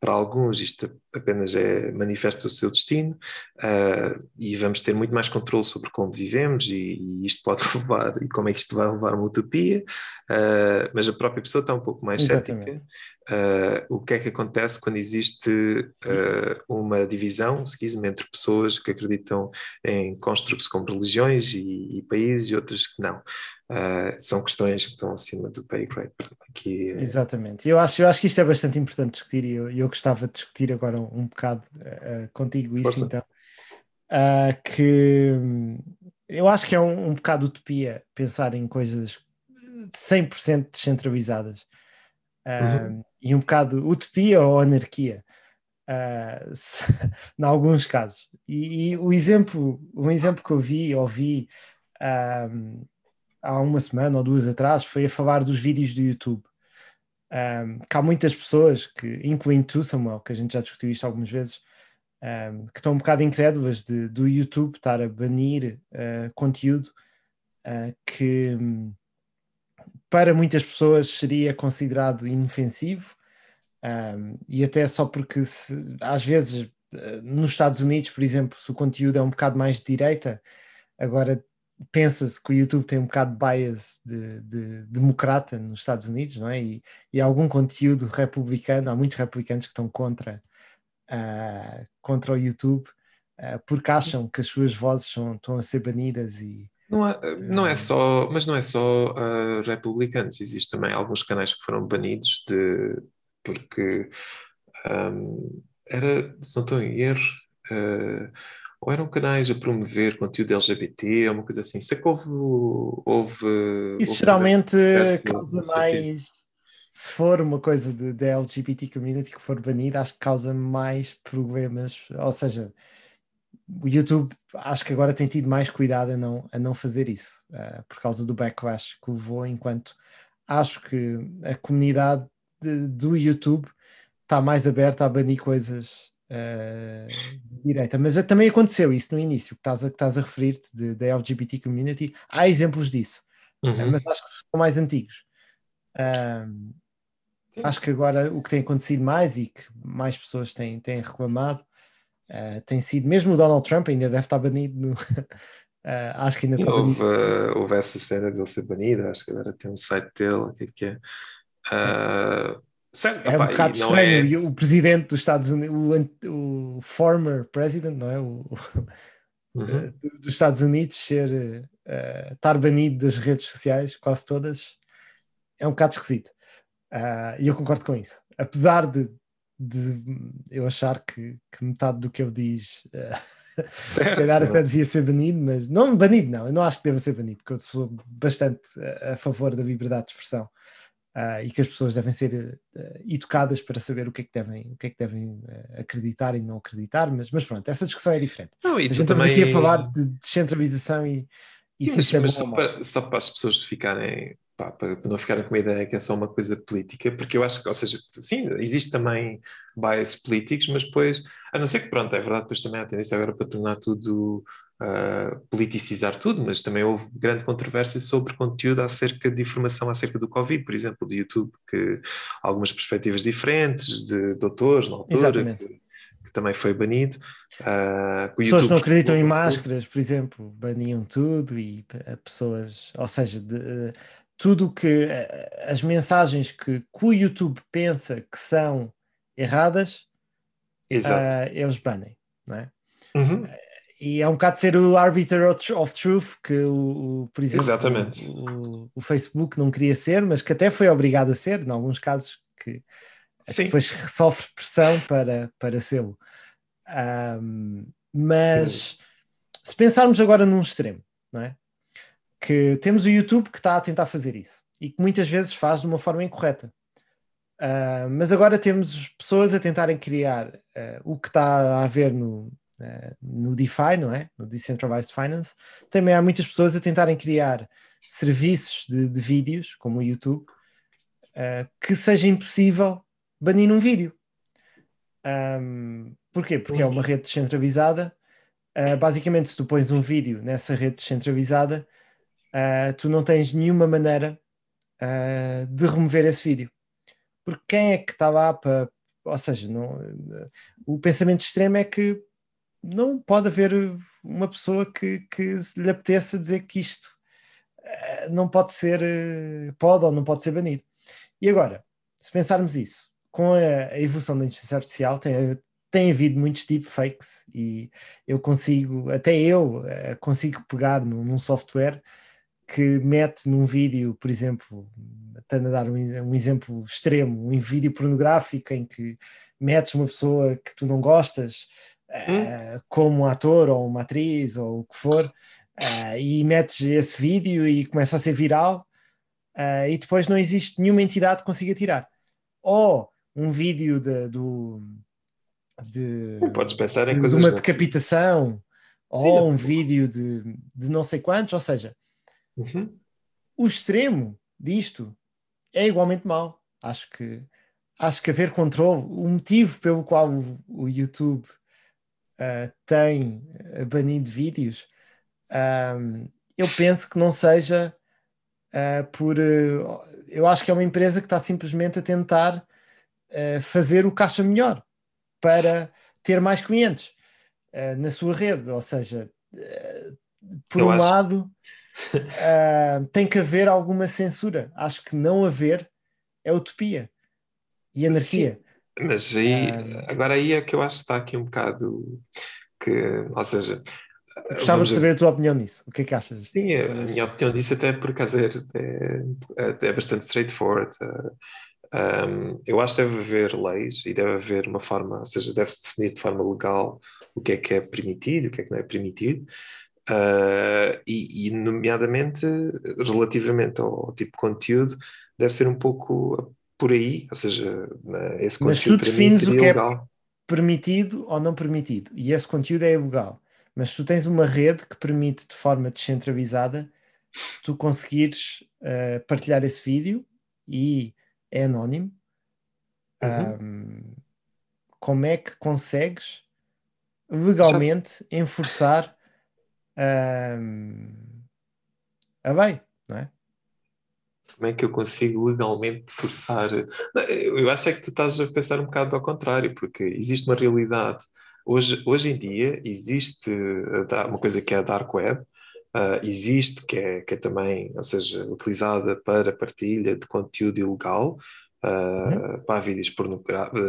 Para alguns, isto apenas é, manifesta o seu destino uh, e vamos ter muito mais controle sobre como vivemos e, e, isto pode [LAUGHS] levar, e como é que isto vai levar a uma utopia, uh, mas a própria pessoa está um pouco mais Exatamente. cética. Uh, o que é que acontece quando existe uma divisão, se quiser, entre pessoas que acreditam em construtos como religiões e, e países e outras que não. Uh, são questões que estão acima do pay grade. Aqui, uh... Exatamente. Eu acho, eu acho que isto é bastante importante discutir e eu, eu gostava de discutir agora um, um bocado uh, contigo isso Força. então. que eu acho que é um, um bocado utopia pensar em coisas 100% descentralizadas. Uhum. E um bocado utopia ou anarquia. Uh, se, [LAUGHS] em alguns casos. E, e, o exemplo, um exemplo que eu vi, ouvi há uma semana ou duas atrás foi a falar dos vídeos do YouTube. Um, que há muitas pessoas, que, incluindo tu, Samuel, que a gente já discutiu isto algumas vezes, um, que estão um bocado incrédulas de, do YouTube estar a banir uh, conteúdo uh, que para muitas pessoas seria considerado inofensivo um, e até só porque se, às vezes uh, nos Estados Unidos, por exemplo, se o conteúdo é um bocado mais de direita, agora pensa-se que o YouTube tem um bocado de bias de, de, democrata nos Estados Unidos, não é? E, e algum conteúdo republicano, há muitos republicanos que estão contra, uh, contra o YouTube uh, porque acham que as suas vozes são, estão a ser banidas e não é, não é só, mas não é só uh, republicanos, existem também alguns canais que foram banidos de porque um, era, se não estou em erro, ou eram canais a promover conteúdo LGBT, ou uma coisa assim. Sei que houve. houve Isso houve geralmente causa mais. Se for uma coisa da LGBT community que for banida, acho que causa mais problemas. Ou seja, o YouTube acho que agora tem tido mais cuidado a não, a não fazer isso, uh, por causa do backlash que levou, enquanto acho que a comunidade de- do YouTube está mais aberta a banir coisas eh, direita. Mas também aconteceu isso no início, que estás a, que estás a referir-te de- da LGBT community. Há exemplos disso, eh, Uhum. mas acho que são mais antigos. Ahm, acho que agora o que tem acontecido mais e que mais pessoas têm, têm reclamado eh, tem sido, mesmo o Donald Trump ainda deve estar banido. no- [LAUGHS] Eh, acho que ainda está houve, banido. uh, houve essa cena dele ser banido, acho que agora tem um site dele, o que é que é? Uh, certo, É um bocado estranho. é- O presidente dos Estados Unidos, o, o former president, não é? O, [LAUGHS] Uhum. do- dos Estados Unidos ser eh, estar banido das redes sociais, quase todas, é um bocado esquisito. Ah, E eu concordo com isso. Apesar de, de eu achar que, que metade do que ele diz eh, [LAUGHS] se Certo, calhar não. até devia ser banido, mas não banido, não, eu não acho que deva ser banido, porque eu sou bastante a, a favor da liberdade de expressão ah, e que as pessoas devem ser eh, educadas para saber o que é que devem, o que é que devem eh, acreditar e não acreditar, mas, mas pronto, essa discussão é diferente. Não, e A gente também... aqui a falar de descentralização e, e Sim, mas, mas só, para, só para as pessoas ficarem, pá, para não ficarem com a ideia que é só uma coisa política, porque eu acho que, ou seja, sim, existe também bias políticos, mas depois, a não ser que, pronto, é verdade, depois também há tendência agora para tornar tudo, ah, politicizar tudo, mas também houve grande controvérsia sobre conteúdo acerca de informação acerca do Covid, por exemplo, do YouTube, que algumas perspectivas diferentes de doutores na altura, Exatamente. que, que também foi banido. o Pessoas que não YouTube- acreditam em máscaras, por exemplo, baniam tudo e eh, pessoas, ou seja, de, eh, tudo que as mensagens que, que o YouTube pensa que são erradas, ah, eles banem, não é? Uhum. E é um bocado ser o arbiter of tr- of truth que o, o, por exemplo, Exatamente. O, o Facebook não queria ser, mas que até foi obrigado a ser, em alguns casos que Sim. depois sofre pressão para, para ser-lo. Ahm, mas se pensarmos agora num extremo, não é? Que temos o YouTube que está a tentar fazer isso e que muitas vezes faz de uma forma incorreta. Ah, mas agora temos pessoas a tentarem criar ah, o que está a haver no, no DeFi, não é? No Decentralized Finance. Também há muitas pessoas a tentarem criar serviços de, de vídeos, como o YouTube, ah, que seja impossível banir um vídeo. Ahm, porquê? Porque é uma rede descentralizada. Ah, basicamente, se tu pões um vídeo nessa rede descentralizada, ah, tu não tens nenhuma maneira de remover esse vídeo. Porque quem é que está lá para. Ou seja, não, o pensamento extremo é que não pode haver uma pessoa que, que lhe apeteça dizer que isto ah, não pode ser, eh, pode ou não pode ser banido. E agora, se pensarmos isso, com a, a evolução da inteligência artificial, tem, tem havido muitos deepfakes e eu consigo, até eu, eh, consigo pegar num, num software que mete num vídeo, por exemplo, estando a dar um, um exemplo extremo, um vídeo pornográfico em que metes uma pessoa que tu não gostas eh, como um ator ou uma atriz ou o que for, eh, e metes esse vídeo e começa a ser viral, eh, e depois não existe nenhuma entidade que consiga tirar. Ou um vídeo de, do, de, Podes pensar em de, de coisas uma não- decapitação Sim, ou não. um vídeo de, de não sei quantos, ou seja, Uhum. o extremo disto é igualmente mau. Acho que acho que haver controle, o motivo pelo qual o, o YouTube ah, tem ah, banido vídeos, ahm, eu penso que não seja ah, por. ah, eu acho que é uma empresa que está simplesmente a tentar fazer o acha melhor para ter mais clientes na sua rede. Ou seja, por Eu um acho- lado, [LAUGHS] ah, tem que haver alguma censura. Acho que não haver é utopia e anarquia. Mas aí, Ah. agora aí é que eu acho que está aqui um bocado que, ou seja, Gostava de saber a tua opinião nisso. O que é que achas? Sim, a minha opinião disso até por acaso é, é, é bastante straightforward. Um, eu acho que deve haver leis e deve haver uma forma, ou seja, deve-se definir de forma legal o que é que é permitido e o que é que não é permitido. Uh, e, e, nomeadamente, relativamente ao, tipo de conteúdo, deve ser um pouco por aí, ou seja, né, esse Mas conteúdo tu para mim defines o que é- legal. permitido ou não permitido. E esse conteúdo é ilegal. Mas tu tens uma rede que permite de forma descentralizada tu conseguires eh, partilhar esse vídeo e é anónimo, Uhum. um, como é que consegues legalmente enforçar um, a lei, não é? Como é que eu consigo legalmente forçar? Eu acho é que tu estás a pensar um bocado ao contrário, porque existe uma realidade. Hoje, hoje em dia existe da- uma coisa que é a Dark Web, ah, existe, que é, que é também, ou seja, utilizada para partilha de conteúdo ilegal, ah, para vídeos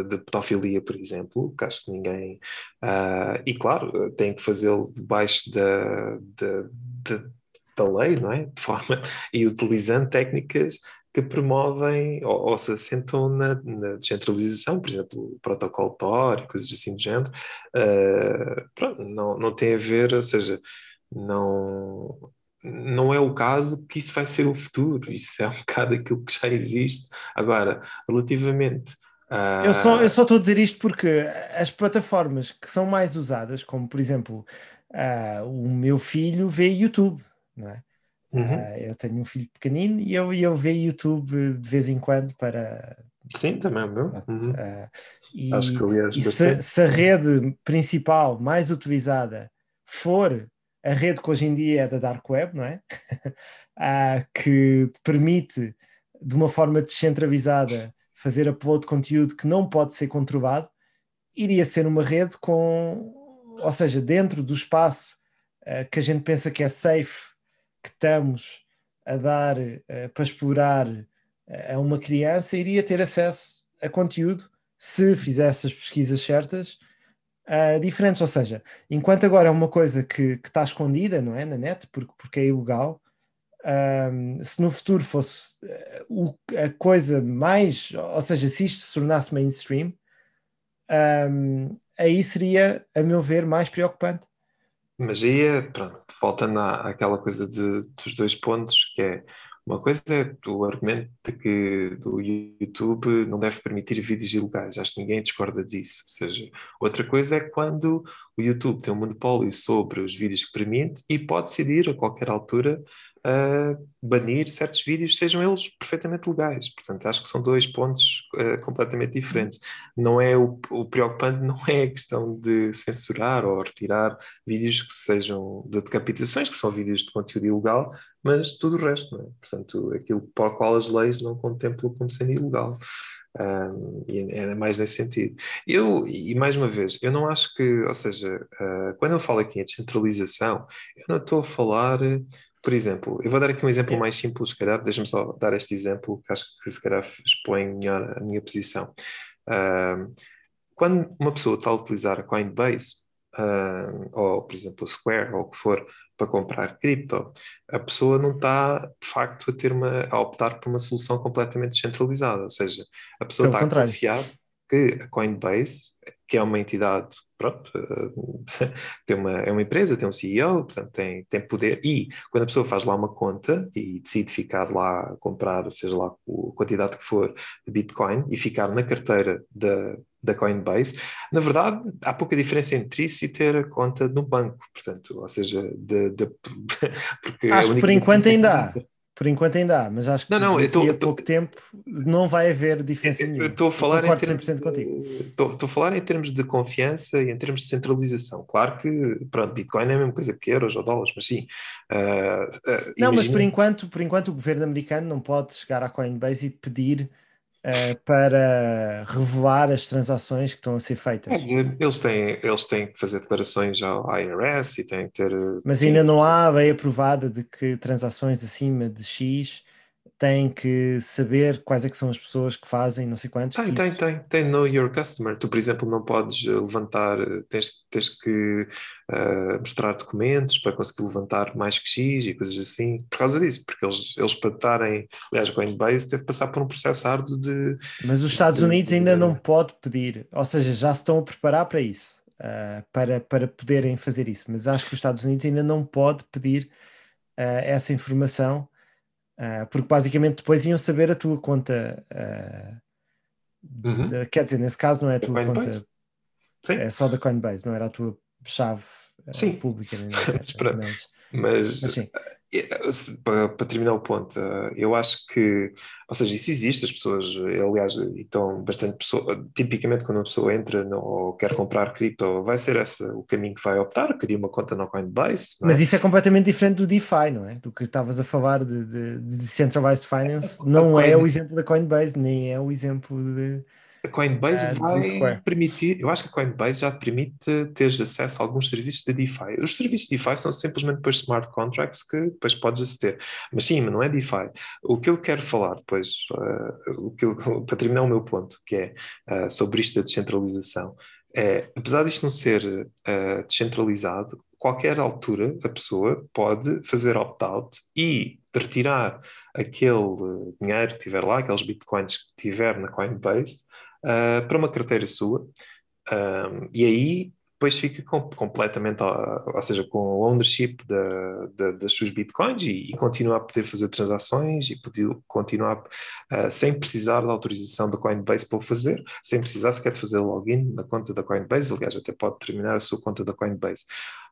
de pedofilia, por exemplo, que acho que ninguém. ah, e claro, tem que fazê-lo debaixo da, da, da, da lei, não é? De forma e utilizando técnicas que promovem ou, ou se assentam na, na descentralização, por exemplo, o protocolo Tor e coisas assim do género, uh, pronto, não, não tem a ver, ou seja, não, não é o caso que isso vai ser o futuro, isso é um [LAUGHS] bocado aquilo que já existe. Agora, relativamente a. Eu só, eu só estou a dizer isto porque as plataformas que são mais usadas, como por exemplo, ah, o meu filho vê YouTube, não é? Uhum. Ah, eu tenho um filho pequenino e eu, eu vejo YouTube de vez em quando para. Sim, também é. Uhum. ah, e Acho que aliás e se, se a rede principal mais utilizada for a rede que hoje em dia é da Dark Web, não é? [LAUGHS] Ah, que te permite, de uma forma descentralizada, fazer upload de conteúdo que não pode ser conturbado, iria ser uma rede com, ou seja, dentro do espaço que a gente pensa que é safe, que estamos a dar ah, para explorar ah, a uma criança, iria ter acesso a conteúdo se fizesse as pesquisas certas uh, diferentes. Ou seja, enquanto agora é uma coisa que, que está escondida, não é? Na net, porque, porque é ilegal. Um, se no futuro fosse uh, o, a coisa mais, ou seja, se isto se tornasse mainstream, um, aí seria, a meu ver, mais preocupante. Mas aí pronto, voltando à, àquela coisa de, dos dois pontos, que é uma coisa é o argumento de que o YouTube não deve permitir vídeos ilegais. Acho que ninguém discorda disso. Ou seja, outra coisa é quando o YouTube tem um monopólio sobre os vídeos que permite e pode decidir a qualquer altura uh, banir certos vídeos, sejam eles perfeitamente legais. Portanto, acho que são dois pontos uh, completamente diferentes. Não é o, o, preocupante não é a questão de censurar ou retirar vídeos que sejam de decapitações, que são vídeos de conteúdo ilegal, mas tudo o resto, não é? Portanto, aquilo para o qual as leis não contemplam como sendo ilegal. Um, e é mais nesse sentido. Eu, e mais uma vez, eu não acho que, ou seja, uh, quando eu falo aqui em descentralização, eu não estou a falar, por exemplo, eu vou dar aqui um exemplo mais simples, se calhar, deixa-me só dar este exemplo, que acho que se calhar expõe melhor a minha posição. Uh, quando uma pessoa está a utilizar a Coinbase, uh, ou por exemplo a Square, ou o que for, para comprar cripto, a pessoa não está de facto a ter uma a optar por uma solução completamente descentralizada, ou seja, a pessoa Pelo está contrário. a confiar que a Coinbase, que é uma entidade, pronto, [LAUGHS] tem uma, é uma empresa, tem um CEO, portanto tem, tem poder, e quando a pessoa faz lá uma conta e decide ficar lá a comprar, seja lá a quantidade que for de Bitcoin, e ficar na carteira da, da Coinbase, na verdade há pouca diferença entre isso e ter a conta no banco, portanto, ou seja, de, de, [LAUGHS] porque acho que por enquanto ainda há. Por enquanto ainda há, mas acho que não, não, daqui tô, a tô, pouco tempo não vai haver diferença eu, nenhuma. Estou a falar em termos, 100% contigo. Estou, estou a falar em termos de confiança e em termos de centralização. Claro que, pronto, Bitcoin é a mesma coisa que euros ou dólares, mas sim. Uh, uh, não, mas por enquanto, por enquanto o governo americano não pode chegar à Coinbase e pedir Uh, para revelar as transações que estão a ser feitas. É dizer, eles, têm, eles têm que fazer declarações ao IRS e têm que ter. Mas ainda não há lei aprovada de que transações acima de X têm que saber quais é que são as pessoas que fazem, não sei quantos. Tem, tem, isso... tem, tem know your customer. Tu, por exemplo, não podes levantar, tens, tens que uh, mostrar documentos para conseguir levantar mais que X e coisas assim, por causa disso, porque eles, eles para estarem, aliás, a Coinbase teve que passar por um processo árduo de. Mas os Estados Unidos ainda não pode pedir, ou seja, já se estão a preparar para isso, uh, para, para poderem fazer isso, mas acho que os Estados Unidos ainda não pode pedir uh, essa informação. Uh, porque basicamente depois iam saber a tua conta. Uh, uhum. de, quer dizer, nesse caso não é a tua conta. Sim. É só da Coinbase, não era a tua chave uh, Sim. pública. Nem [LAUGHS] mas, mas, mas, mas se- para, para terminar o ponto, eh, eu acho que, ou seja, isso existe, as pessoas, eh, aliás, então bastante pessoa, tipicamente quando uma pessoa entra no, ou quer comprar cripto, vai ser esse o caminho que vai optar, cria uma conta no Coinbase, não é? Mas isso é completamente diferente do DeFi, não é? Do que estavas a falar de, de, de Decentralized Finance. Não é o exemplo da Coinbase, nem é o exemplo de. A Coinbase do vai Square. permitir, eu acho que a Coinbase já te permite teres acesso a alguns serviços de DeFi. Os serviços de DeFi são simplesmente depois smart contracts que depois podes aceder. Mas sim, mas não é DeFi. O que eu quero falar depois, eh, o que eu- [LAUGHS] para terminar o meu ponto, que é eh, sobre isto da descentralização, é, apesar disto não ser eh, descentralizado, qualquer altura a pessoa pode fazer opt-out e retirar aquele dinheiro que tiver lá, aqueles bitcoins que tiver na Coinbase, uh, para uma carteira sua, Um, e aí depois fica com- completamente, ou seja, com o ownership da, da- das suas bitcoins e, e continua a poder fazer transações e poder continuar uh, sem precisar da autorização da Coinbase para o fazer, sem precisar sequer de fazer login na conta da Coinbase, aliás, até pode terminar a sua conta da Coinbase.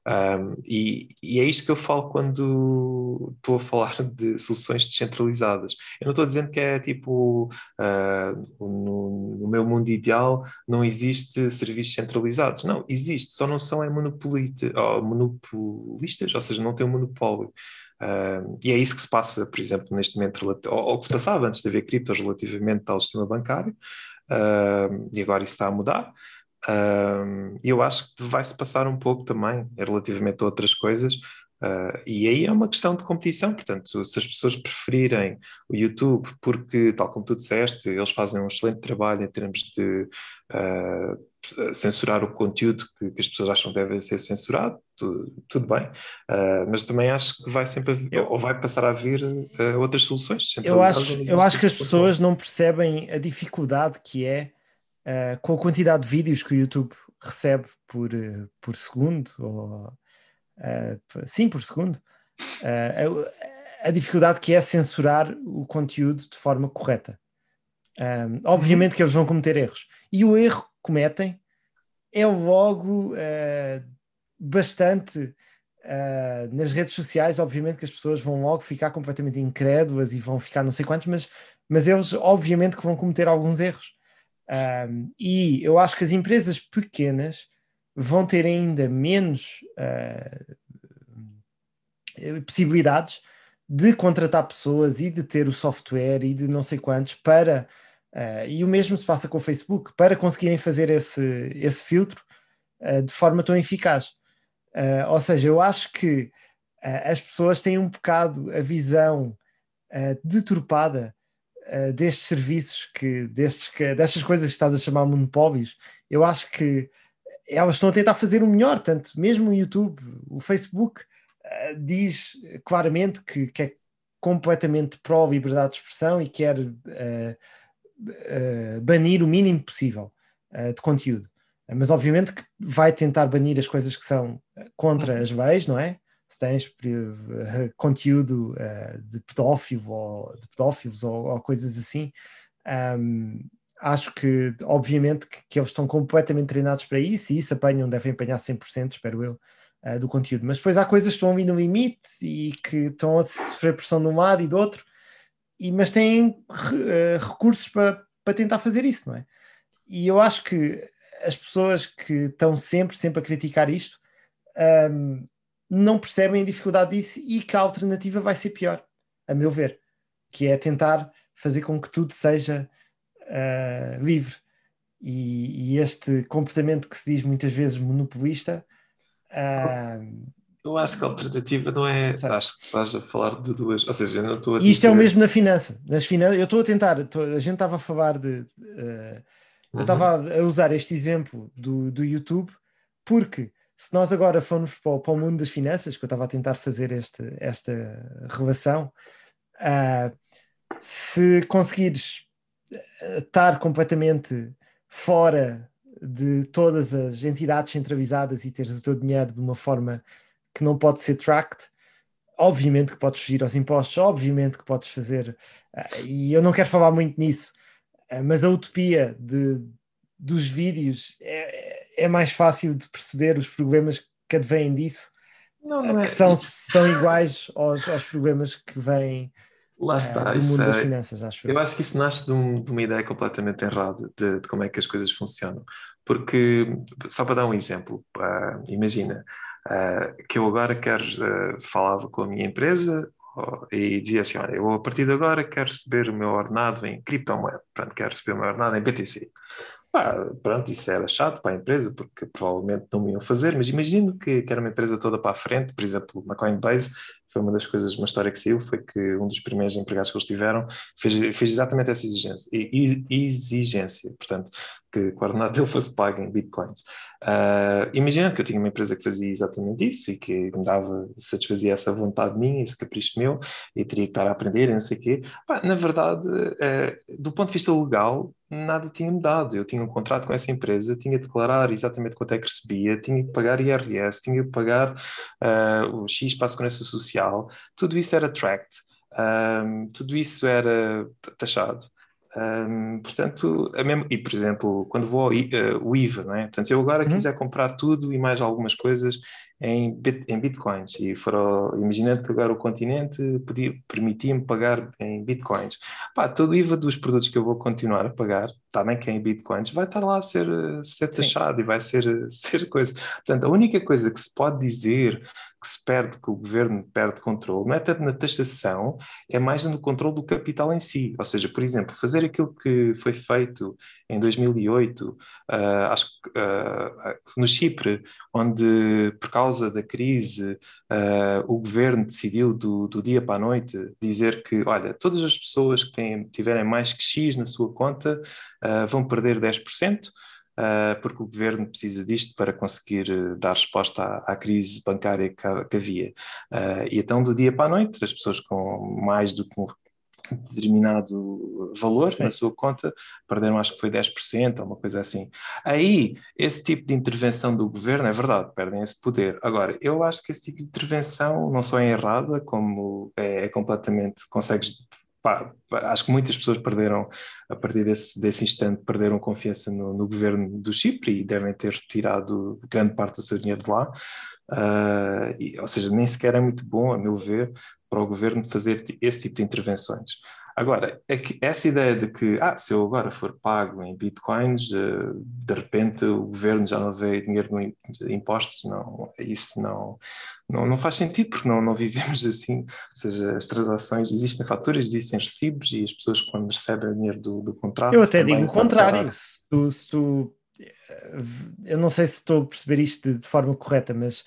Um, e, e é isto que eu falo quando estou a falar [LAUGHS] de soluções descentralizadas. Eu não estou dizendo que é tipo uh, no, no meu mundo ideal não existe serviços centralizados. Não, existe, só não são é ou monopolistas, ou seja, não tem um monopólio. Uh, e é isso que se passa, por exemplo, neste momento, ou, ou que se passava antes de haver criptos relativamente ao sistema bancário, uh, e agora isso está a mudar. Um, eu acho que vai-se passar um pouco também relativamente a outras coisas, uh, e aí é uma questão de competição. Portanto, se as pessoas preferirem o YouTube, porque, tal como tu disseste, eles fazem um excelente trabalho em termos de uh, censurar o conteúdo que, que, as pessoas acham que deve ser censurado, tu, tudo bem, uh, mas também acho que vai sempre Eu- ou vai passar a vir outras soluções. Eu acho, eu acho que as pessoas não percebem a dificuldade que é uh, com a quantidade de vídeos que o YouTube recebe por, uh, por segundo, ou uh, sim, por segundo, a, a dificuldade que é censurar o conteúdo de forma correta. Um, obviamente que eles vão cometer erros. E o erro que cometem é logo bastante uh, nas redes sociais. Obviamente que as pessoas vão logo ficar completamente incrédulas e vão ficar não sei quantos, mas, mas eles, obviamente, que vão cometer alguns erros. Um, e eu acho que as empresas pequenas vão ter ainda menos uh, possibilidades de contratar pessoas e de ter o software e de não sei quantos para uh, e o mesmo se passa com o Facebook para conseguirem fazer esse, esse filtro uh, de forma tão eficaz. Ou seja, eu acho que as pessoas têm um bocado a visão deturpada destes serviços que, destes, que destas coisas que estás a chamar monopólios, eu acho que elas estão a tentar fazer o melhor, tanto mesmo o YouTube, o Facebook uh, diz claramente que, que, é completamente pró-liberdade de expressão e quer uh, uh, banir o mínimo possível de conteúdo. Mas obviamente que vai tentar banir as coisas que são contra as leis, não é? Se tens conteúdo de pedófilo ou de pedófilos ou, ou coisas assim, um, acho que, obviamente, que, que, eles estão completamente treinados para isso e isso apanham, devem apanhar 100%, espero eu, uh, do conteúdo. Mas depois há coisas que estão ali no limite e que estão a sofrer pressão de um lado e do outro, e, mas têm uh, recursos para, para tentar fazer isso, não é? E eu acho que as pessoas que estão sempre, sempre a criticar isto um, não percebem a dificuldade disso e que a alternativa vai ser pior, a meu ver, que é tentar fazer com que tudo seja uh, livre. E, e, este comportamento que se diz muitas vezes monopolista. Uh, eu acho que a alternativa não é. Acho que estás a falar de duas. Ou seja, eu não estou a E isto dizer... é o mesmo na finança. Nas finan... Eu estou a tentar, estou... a gente estava a falar de. Uh, eu estava uhum. a usar este exemplo do, do YouTube, porque se nós agora formos para o, para o mundo das finanças, que eu estava a tentar fazer este, esta relação, uh, se conseguires estar completamente fora de todas as entidades centralizadas e teres o teu dinheiro de uma forma que não pode ser tracked, obviamente que podes fugir aos impostos, obviamente que podes fazer, uh, e eu não quero falar muito nisso, uh, mas a utopia de, dos vídeos é, é, mais fácil de perceber os problemas que advêm disso Não, não é. que são, são iguais aos, aos problemas que vêm Lá eh, está. do isso mundo das é- finanças, acho Eu eu. acho que isso nasce de, um- de uma ideia completamente errada de, de como é que as coisas funcionam. Porque, só para dar um exemplo, ah, imagina ah, que eu agora quero, ah, falava com a minha empresa oh, e dizia assim: Olha, eu a partir de agora quero receber o meu ordenado em criptomoeda, pronto, quero receber o meu ordenado em BTC. Pá, pronto, isso era chato para a empresa, porque provavelmente não me iam fazer, mas imagino que, que era uma empresa toda para a frente, por exemplo, na Coinbase, foi uma das coisas, uma história que saiu, foi que um dos primeiros empregados que eles tiveram fez, fez exatamente essa exigência, exigência, portanto, que o ordenado dele fosse pago em bitcoins. Ah, imagina que eu tinha uma empresa que fazia exatamente isso e que me dava, satisfazia essa vontade minha, esse capricho meu, e teria que estar a aprender não sei o quê. Pá, na verdade, eh, do ponto de vista legal, nada tinha mudado. Eu tinha um contrato com essa empresa, tinha de declarar exatamente quanto é que recebia, tinha que pagar IRS, tinha que pagar ah, o X para a Segurança Social, tudo isso era tracked, ahm, tudo isso era taxado. Ahm, portanto, a mesma- e por exemplo, quando vou ao I- eh, o IVA, não é? Portanto, se eu agora Uhum. quiser comprar tudo e mais algumas coisas em, bit- em bitcoins, e for ao- imaginando que agora o continente permitia-me pagar em bitcoins, pá, todo o IVA dos produtos que eu vou continuar a pagar, também que é em bitcoins, vai estar lá a ser, eh, ser Sim. taxado e vai ser, eh, [LAUGHS] ser coisa. Portanto, a única coisa que se pode dizer que se perde, que o governo perde controle, não é tanto na taxação, é mais no controle do capital em si. Ou seja, por exemplo, fazer aquilo que foi feito em 2008, ah, acho que ah, no Chipre, onde por causa da crise ah, o governo decidiu do, do dia para a noite dizer que, olha, todas as pessoas que têm, tiverem mais que X na sua conta ah, vão perder 10%. Uh, porque o governo precisa disto para conseguir uh, dar resposta à, à crise bancária que, que havia. Uh, e então, do dia para a noite, as pessoas com mais do que determinado valor Sim. na sua conta perderam, acho que foi 10% ou uma coisa assim. Aí, esse tipo de intervenção do governo, é verdade, perdem esse poder. Agora, eu acho que esse tipo de intervenção não só é errada, como é, é completamente, consegues pá, acho que muitas pessoas perderam, a partir desse, desse instante, perderam confiança no, no governo do Chipre e devem ter retirado grande parte do seu dinheiro de lá. Uh, e, ou seja, nem sequer é muito bom, a meu ver, para o governo fazer esse tipo de intervenções. Agora, é que essa ideia de que, ah, se eu agora for pago em bitcoins, uh, de repente o governo já não vê dinheiro im- impostos, não, isso não, não, não faz sentido, porque não, não vivemos [LAUGHS] assim. Ou seja, as transações, existem faturas, existem recibos e as pessoas, quando recebem o dinheiro do, do contrato. Eu até digo o contrário. Se tu, se tu- eu não sei se estou a perceber isto de, de forma correta, mas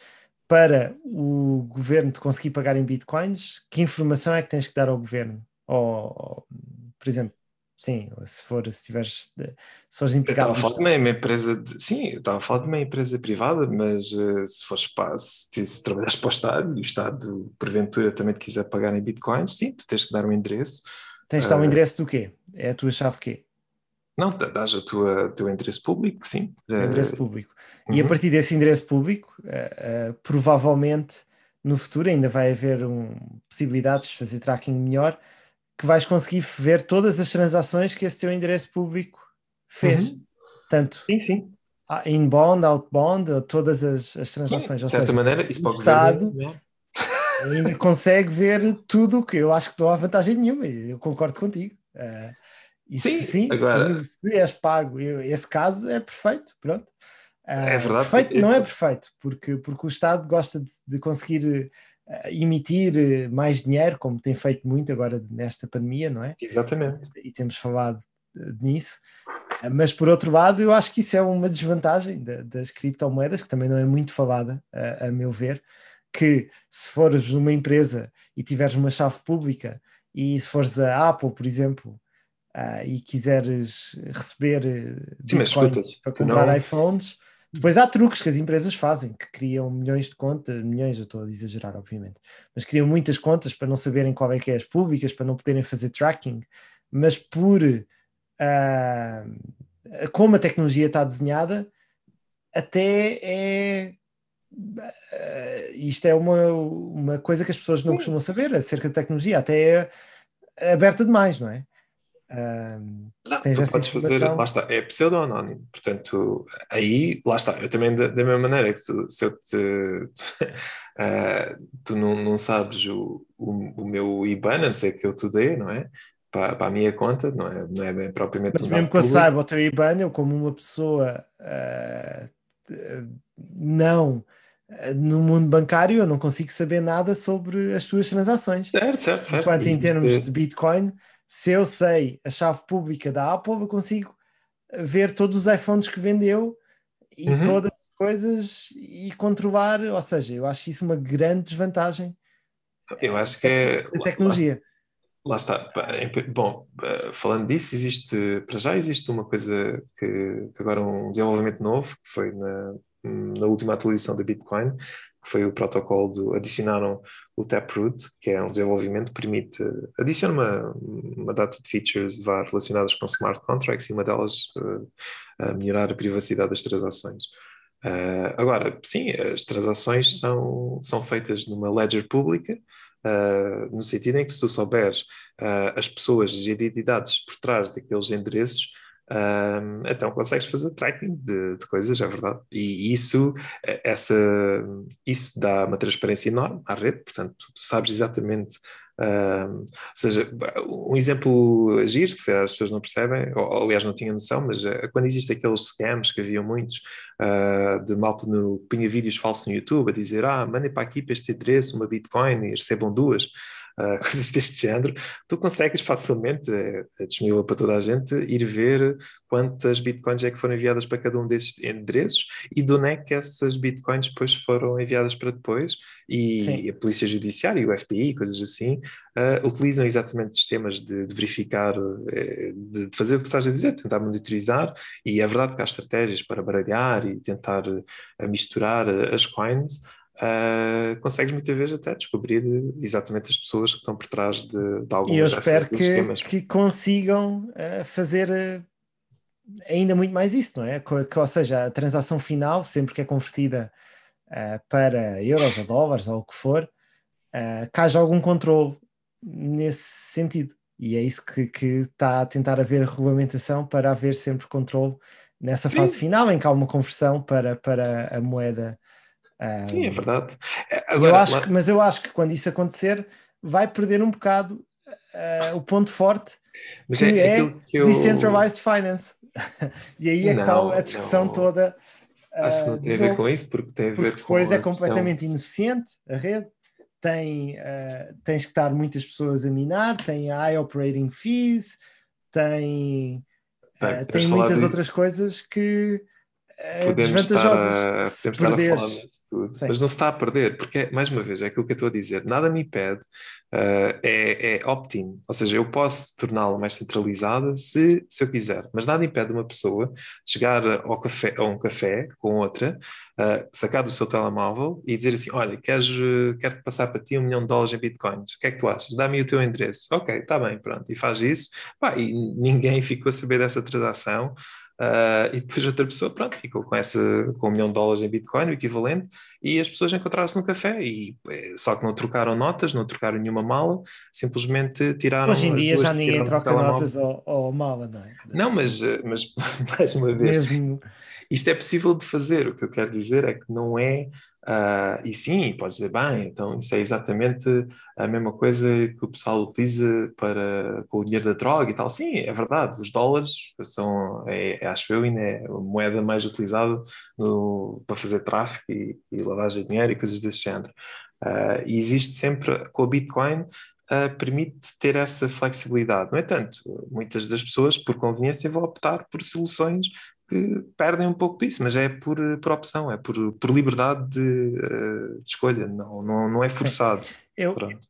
para o governo te conseguir pagar em bitcoins, que informação é que tens que dar ao governo? Ou, ou, por exemplo, sim, se for, se tiveres, de- se fores Eu empregado estava a falar de uma, uma empresa de, sim, eu estava a falar de uma empresa privada, mas eh, se fores para, se, se trabalhares para o Estado e o Estado porventura também te quiser pagar em bitcoins, sim, tu tens que dar um endereço. tens de dar um eh, endereço do quê? É a tua chave quê? Não, dá- dás o teu endereço público, sim. O teu Eh, endereço público. E a uhum. partir desse endereço público, eh, eh, provavelmente no futuro ainda vai haver um, possibilidades de fazer tracking melhor, que vais conseguir ver todas as transações que esse teu endereço público fez. Uhum. Tanto Sim, sim. inbound, outbound, ou todas as, as Sim, transações. de Ou certa seja, maneira, isso governo. Estado- né? ainda consegue ver tudo o que eu acho que não há vantagem nenhuma. e Eu concordo contigo. Eh, e Sim, se, sim, agora- se, se és pago, esse caso é perfeito, pronto. É Eh, verdade, Perfeito, não é perfeito, porque, porque o Estado gosta de, de conseguir eh, emitir eh, mais dinheiro, como tem feito muito agora nesta pandemia, não é? Exatamente. E temos falado nisso. Mas por outro lado, eu acho que isso é uma desvantagem da- das criptomoedas, que também não é muito falada, a, a meu ver, que se fores uma empresa e tiveres uma chave pública e se fores a Apple, por exemplo, ah, e quiseres receber eh, Sim, escuta, para comprar não- iPhones, depois há truques que as empresas fazem, que criam milhões de contas, milhões, eu estou a exagerar, obviamente, mas criam muitas contas para não saberem qual é que é as públicas, para não poderem fazer tracking, mas por ah, como a tecnologia está desenhada, até é ah, isto é uma, uma coisa que as pessoas não Sim. costumam saber acerca da tecnologia, até é aberta demais, não é? Um, Não, tens tu podes fazer, lá está, é pseudo-anónimo, portanto, aí, lá está, eu também da, da mesma maneira que tu, se eu te, [LAUGHS] ah, tu não, não sabes o, o, o meu IBAN, a não ser que eu te dê, não é? Para, para a minha conta, não é, não é bem propriamente Mas mesmo que eu público. saiba o teu IBAN, eu como uma pessoa ah, eh, não eh, no mundo bancário, eu não consigo saber nada sobre as tuas transações. Certo, certo, certo. Enquanto em Existe- termos de Bitcoin, se eu sei a chave pública da Apple, eu consigo ver todos os iPhones que vendeu e Uhum. todas as coisas e controlar, ou seja, eu acho isso uma grande desvantagem Eu acho que é. da tecnologia. Lá está. Pá, em- Bom, eh, falando disso, existe, para já existe uma coisa que, que agora um desenvolvimento novo, que foi na, na última atualização da Bitcoin, que foi o protocolo do, adicionaram o Taproot, que é um desenvolvimento que permite, adiciona uma, uma data de features relacionadas com smart contracts e uma delas eh, a melhorar a privacidade das transações. Eh, agora, sim, as transações são, são feitas numa ledger pública, Uh, no sentido em que se tu souberes uh, as pessoas e identidades por trás daqueles endereços, um, então consegues fazer tracking de, de coisas, é verdade. E isso, eh, essa, isso dá uma transparência enorme à rede, portanto, tu sabes exatamente. um, ou seja, um exemplo giro, que as pessoas não percebem, ou aliás não tinham noção, mas eh, quando existem aqueles scams que haviam muitos uh, de malta no punha vídeos falsos no YouTube a dizer ah, mandem para aqui para este endereço uma Bitcoin e recebam duas, uh, [LAUGHS] coisas deste género, tu consegues facilmente, é, é disponível para toda a gente, ir ver quantas Bitcoins é que foram enviadas para cada um desses endereços e de onde é que essas Bitcoins depois foram enviadas para depois. E, Sim. a Polícia Judiciária e o FBI, coisas assim, uh, utilizam exatamente sistemas de, de verificar, eh, de, de fazer o que estás a dizer, tentar monitorizar. E é verdade que há estratégias para baralhar e tentar eh, misturar as coins, uh, consegues muitas vezes até descobrir exatamente as pessoas que estão por trás de, de alguns E eu espero que, que consigam eh, fazer eh, ainda muito mais isso, não é? Que- ou seja, a transação final, sempre que é convertida para euros ou dólares ou o que for, que haja algum controle nesse sentido. E é isso que, que está a tentar haver regulamentação para haver sempre controle nessa Sim. fase final em que há uma conversão para, para a moeda. Sim, é verdade. Eu Agora, acho lá- que- mas eu acho que quando isso acontecer, vai perder um bocado ah, o ponto forte mas que é aquilo que eu Decentralized Finance. [LAUGHS] e aí é que está Não, a discussão não. toda. acho que ah, não tem a ver novo, com isso, porque tem a ver Porque com depois é questão- completamente ineficiente a rede. Tem, ah, tens que estar muitas pessoas a minar, tem high operating fees, tem, Bem, tem muitas outras coisas que podemos estar, a. Se podemos estar a falar disso tudo, Sim. mas não se está a perder, porque, mais uma vez, é aquilo que eu estou a dizer, nada me impede, uh, é, é opt-in, ou seja, eu posso torná-la mais centralizada se, se eu quiser, mas nada impede uma pessoa chegar ao café, a um café com outra, uh, sacar do seu telemóvel e dizer assim, olha, queres, quero-te passar para ti um milhão de dólares em bitcoins, o que é que tu achas? Dá-me o teu endereço. Ok, está bem, pronto, e faz isso, Pá, e ninguém [LAUGHS] ficou a saber dessa transação, Uh, e depois outra pessoa, pronto, ficou com, essa, com um milhão de dólares em Bitcoin, o equivalente, e as pessoas encontraram-se no café, e eh, só que não trocaram notas, não trocaram nenhuma mala, simplesmente tiraram. Hoje em dia já ninguém troca notas ao, ao mala, não é? Não, mas, eh, mas [LAUGHS] mais uma vez, Mesmo isto é possível de fazer. O que eu quero dizer é que não é. Ah, e sim, podes dizer, bem, então isso é exatamente a mesma coisa que o pessoal utiliza para, com o dinheiro da droga e tal. Sim, é verdade, os dólares são, é, é, acho eu, ainda é a moeda mais utilizada no, para fazer tráfico e, e lavagem de dinheiro e coisas desse género. Ah, e existe sempre, com a Bitcoin, ah, permite ter essa flexibilidade. No entanto, muitas das pessoas, por conveniência, vão optar por soluções que perdem um pouco disso, mas é por, por opção, é por, por liberdade de, eh, de escolha, não, não, não é forçado. eu, Pronto.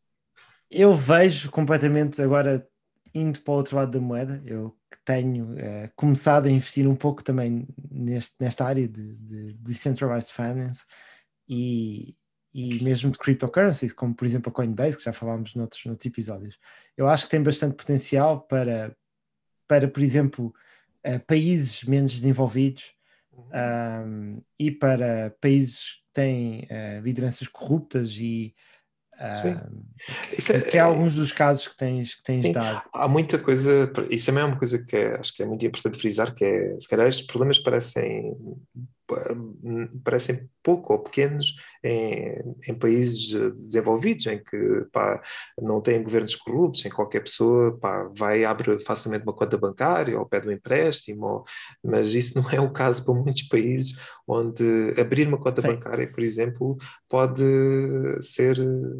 eu vejo completamente agora indo para o outro lado da moeda. Eu que tenho eh, começado a investir um pouco também neste, nesta área de, de decentralized finance e, e mesmo de cryptocurrencies, como por exemplo a Coinbase, que já falámos noutros, noutros episódios. Eu acho que tem bastante potencial para, para por exemplo, países menos desenvolvidos um, e para países que têm uh, lideranças corruptas e. Ah, Isso é- que, que é alguns dos casos que tens, que tens Sim. dado. Há muita coisa, isso também é uma coisa que é- acho que é muito importante frisar, que é, se calhar estes problemas parecem, parecem pouco ou pequenos em, em países desenvolvidos, em que pá, não têm governos corruptos, em que qualquer pessoa pá, vai abre facilmente uma conta bancária ou pede um empréstimo, ou- mas isso não é o caso para muitos países onde abrir uma conta Sim. bancária, por exemplo, pode ser,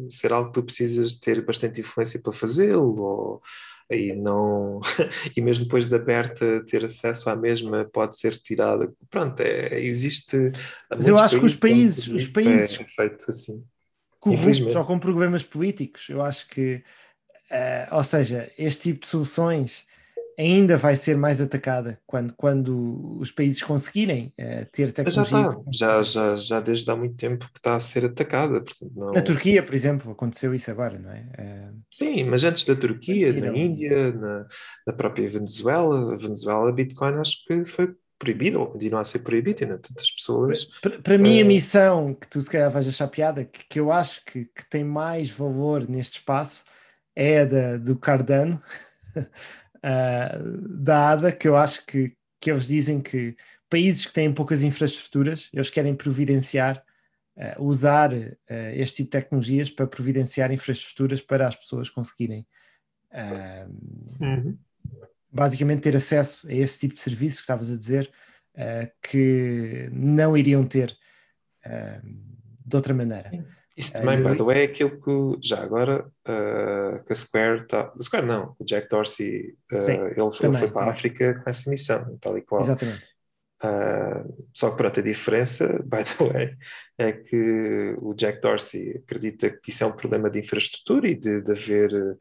ser algo que tu precisas ter bastante influência para fazê-lo, ou e não [LAUGHS] e mesmo depois de aberta ter acesso à mesma pode ser tirada. Pronto, é, existe. Mas eu acho que os países- os isso países- é feito assim. corruptos ou com problemas políticos. Eu acho que, eh, ou seja, este tipo de soluções ainda vai ser mais atacada quando, quando os países conseguirem eh, ter Mas já tecnologia. está, já, já, já desde há muito tempo que está a ser atacada. Portanto, não... Na Turquia, por exemplo, aconteceu isso agora, não é? Eh, Sim, mas antes da Turquia, na. Índia, na, na própria Venezuela, a Venezuela, Bitcoin acho que foi proibido, ou continua a ser proibido, ainda tantas pessoas. Para para mim, a Eh, missão que tu se calhar vais achar piada, que, que eu acho que, que tem mais valor neste espaço, é a da, do Cardano, [LAUGHS] ah, da ADA, que eu acho que, que eles dizem que países que têm poucas infraestruturas, eles querem providenciar, ah, usar ah, este tipo de tecnologias para providenciar infraestruturas para as pessoas conseguirem ah, Uhum. basicamente ter acesso a esse tipo de serviços que estavas a dizer eh, que não iriam ter eh, de outra maneira. Isso Eh, também, by the way, é aquilo que já agora uh, que a Square está. A Square não, o Jack Dorsey, uh, Sim, ele, ele também, foi para a África com essa missão, tal e qual. Exatamente. Uh, só que pronto, a diferença, [LAUGHS] by the way, é que o Jack Dorsey acredita que isso é um problema de infraestrutura e de, de haver uh,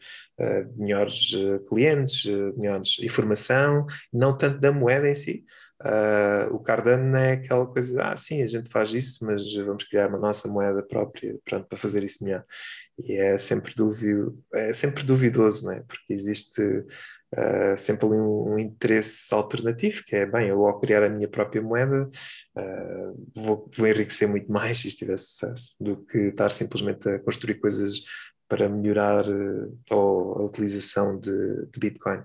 melhores clientes, melhores informação, não tanto da moeda em si. Uh, o Cardano é aquela coisa, ah, sim, a gente faz isso, mas vamos criar uma nossa moeda própria pronto, para fazer isso melhor. E é sempre, duvido, é sempre duvidoso, né? porque existe uh, sempre ali um, um, interesse alternativo, que é, bem, eu ao criar a minha própria moeda uh, vou, vou enriquecer muito mais se isto tiver sucesso, do que estar simplesmente a construir coisas para melhorar uh, a utilização de, de Bitcoin.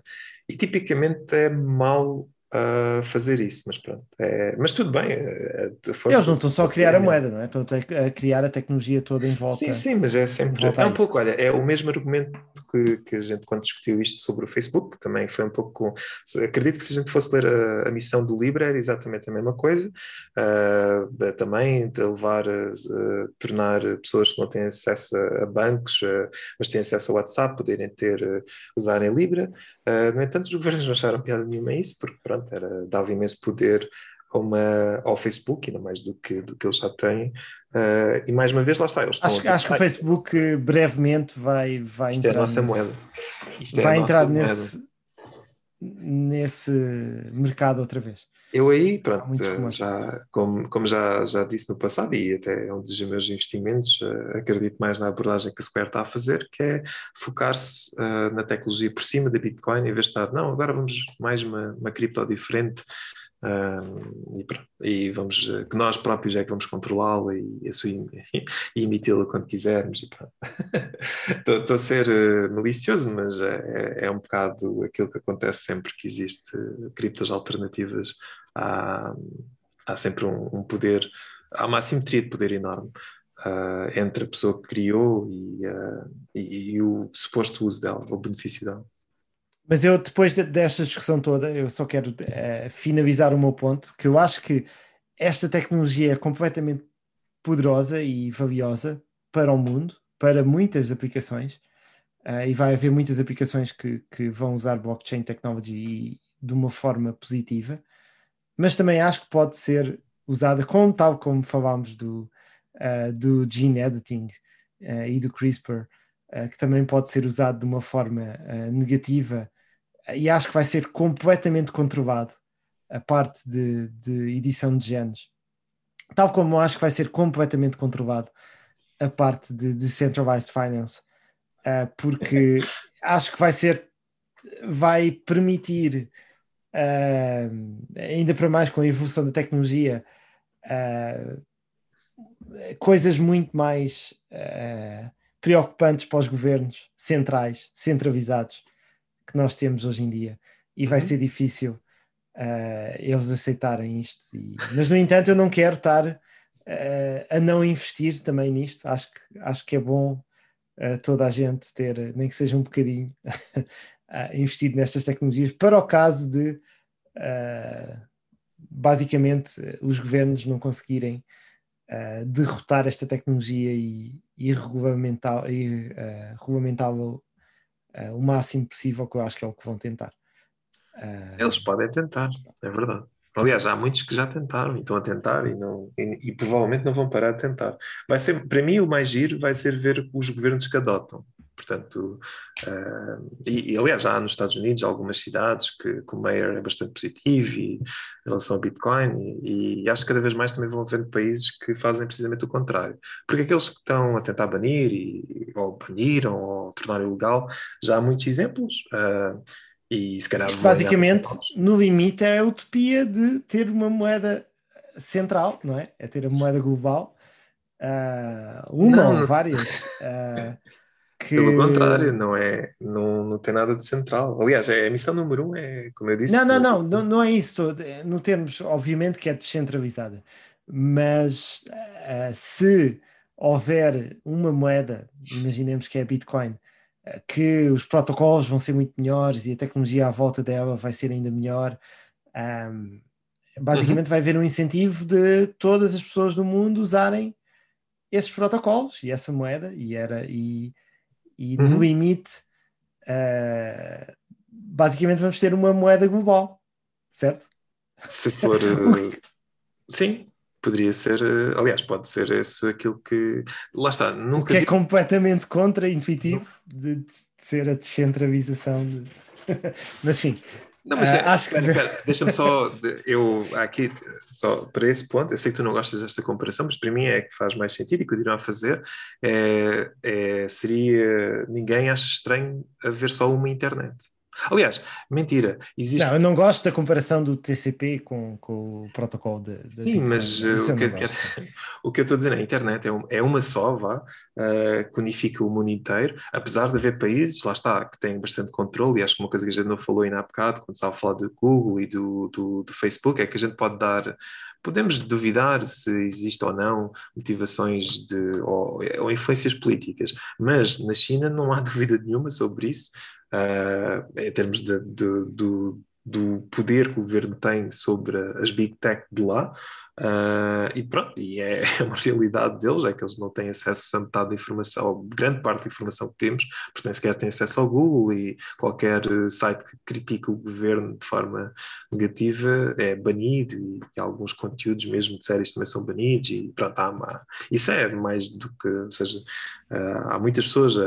E tipicamente é mau a fazer isso, mas pronto. É, mas tudo bem. É, Eles não estão só a criar a moeda, não é? Estão a criar a tecnologia toda em volta. Sim, sim, mas é sempre. É um pouco, olha, é o mesmo argumento que, que a gente, quando discutiu isto sobre o Facebook, também foi um pouco. Acredito que se a gente fosse ler a, a missão do Libra, era exatamente a mesma coisa. Uh, também de levar tornar pessoas que não têm acesso a, bancos, uh, mas têm acesso ao WhatsApp, poderem ter, uh, usarem Libra. no entanto, os governos não acharam piada nenhuma a isso, porque pronto, era, dava imenso poder a uma, ao Facebook, ainda mais do que, do que eles já têm. Uh, e mais uma vez, lá está. Eles acho, acho que o Facebook brevemente vai, vai isto entrar. é a nossa nesse, moeda. Isto vai é entrar moeda. nesse, nesse mercado outra vez. Eu aí, pronto, já, como, como já, já disse no passado, e até é um dos meus investimentos, uh, acredito mais na abordagem que a Square está a fazer, que é focar-se uh, na tecnologia por cima da Bitcoin, em vez de estar, não, agora vamos mais uma, uma cripto diferente, uh, e, e, vamos, que nós próprios é que vamos controlá-la e, e, [LAUGHS] e emiti-la quando quisermos. [LAUGHS] Estou a ser malicioso, mas é, é um bocado aquilo que acontece sempre que existe criptos alternativas há, há sempre um, um, poder, há uma assimetria de poder enorme uh, entre a pessoa que criou e, uh, e, e, o suposto uso dela, o benefício dela. Mas eu, depois de, desta discussão toda, eu só quero uh, finalizar o meu ponto, que eu acho que esta tecnologia é completamente poderosa e valiosa para o mundo, para muitas aplicações, e vai haver muitas aplicações que, que vão usar blockchain technology de uma forma positiva, mas também acho que pode ser usada como tal como falámos do, uh, do gene editing uh, e do CRISPR, uh, que também pode ser usado de uma forma negativa e acho que vai ser completamente controlado a parte de, de, edição de genes, tal como acho que vai ser completamente controlado a parte de decentralized finance, porque [LAUGHS] acho que vai ser vai permitir Uh, ainda para mais com a evolução da tecnologia, uh, coisas muito mais uh, preocupantes para os governos centrais, centralizados, que nós temos hoje em dia. E vai Uhum. ser difícil uh, eles aceitarem isto. E- mas, no entanto, eu não quero estar a não investir também nisto. Acho que, acho que é bom toda a gente ter, nem que seja um bocadinho, [LAUGHS] uh, investido nestas tecnologias, para o caso de, uh, basicamente, os governos não conseguirem uh, derrotar esta tecnologia e, e regulamentar, uh, o máximo possível, que eu acho que é o que vão tentar. Eles podem tentar, é verdade. Aliás, há muitos que já tentaram e estão a tentar e, não, e, e provavelmente não vão parar de tentar. Vai ser, para mim, o mais giro vai ser ver os governos que adotam. Portanto, uh, e, e, aliás, já há nos Estados Unidos algumas cidades que, que o mayor é bastante positivo e, em relação ao Bitcoin, e, e, acho que cada vez mais também vão vendo países que fazem precisamente o contrário. Porque aqueles que estão a tentar banir, e, ou baniram, ou tornar ilegal, já há muitos exemplos. Uh, e se calhar basicamente no limite é a utopia de ter uma moeda central, não é? É ter a moeda global, uh, uma não, ou várias. Uh, que... Pelo contrário, não é, não, não tem nada de central. Aliás, é, a missão número um é, como eu disse. Não, não, não, não, não é isso. No termos, obviamente que é descentralizada, mas uh, se houver uma moeda, imaginemos que é Bitcoin, que os protocolos vão ser muito melhores e a tecnologia à volta dela vai ser ainda melhor. Um, basicamente, uhum. vai haver um incentivo de todas as pessoas do mundo usarem esses protocolos e essa moeda, e, era, e, e uhum. no limite, uh, basicamente, vamos ter uma moeda global, certo? Se for. [LAUGHS] uh, sim, poderia ser, eh, aliás, pode ser esse aquilo que. Lá está, nunca. O que é completamente contra-intuitivo de, de, ser a descentralização. De... [LAUGHS] Mas sim. Não, mas uh, é, acho que... deixa-me só, eu aqui, só para esse ponto, eu sei que tu não gostas desta comparação, mas para mim é que faz mais sentido e continuar a fazer, é, é, seria, ninguém acha estranho haver só uma internet. Aliás, mentira. Existe... Não, eu não gosto da comparação do TCP com, com o protocolo de. de Sim, mas uh, o, que quero, [LAUGHS] o que eu estou a dizer, a internet é, um, é uma só, vá, uh, que unifica o mundo inteiro, apesar de haver países, lá está, que têm bastante controle, e acho que uma coisa que a gente não falou ainda há bocado, quando estava a falar do Google e do, do, do Facebook, é que a gente pode dar podemos duvidar se existe ou não motivações de, ou, ou, influências políticas, mas na China não há [LAUGHS] dúvida nenhuma sobre isso. Uh, em termos de, de, do, do poder que o governo tem sobre as big tech de lá. Uh, e pronto, e [LAUGHS] é uma realidade deles, é que eles não têm acesso a metade da informação, grande parte da informação que temos, porque nem sequer têm acesso ao Google e qualquer site que critica o governo de forma negativa é banido e, e alguns conteúdos mesmo de séries também são banidos e pronto, há uma, isso é mais do que, ou seja, uh, há muitas pessoas a,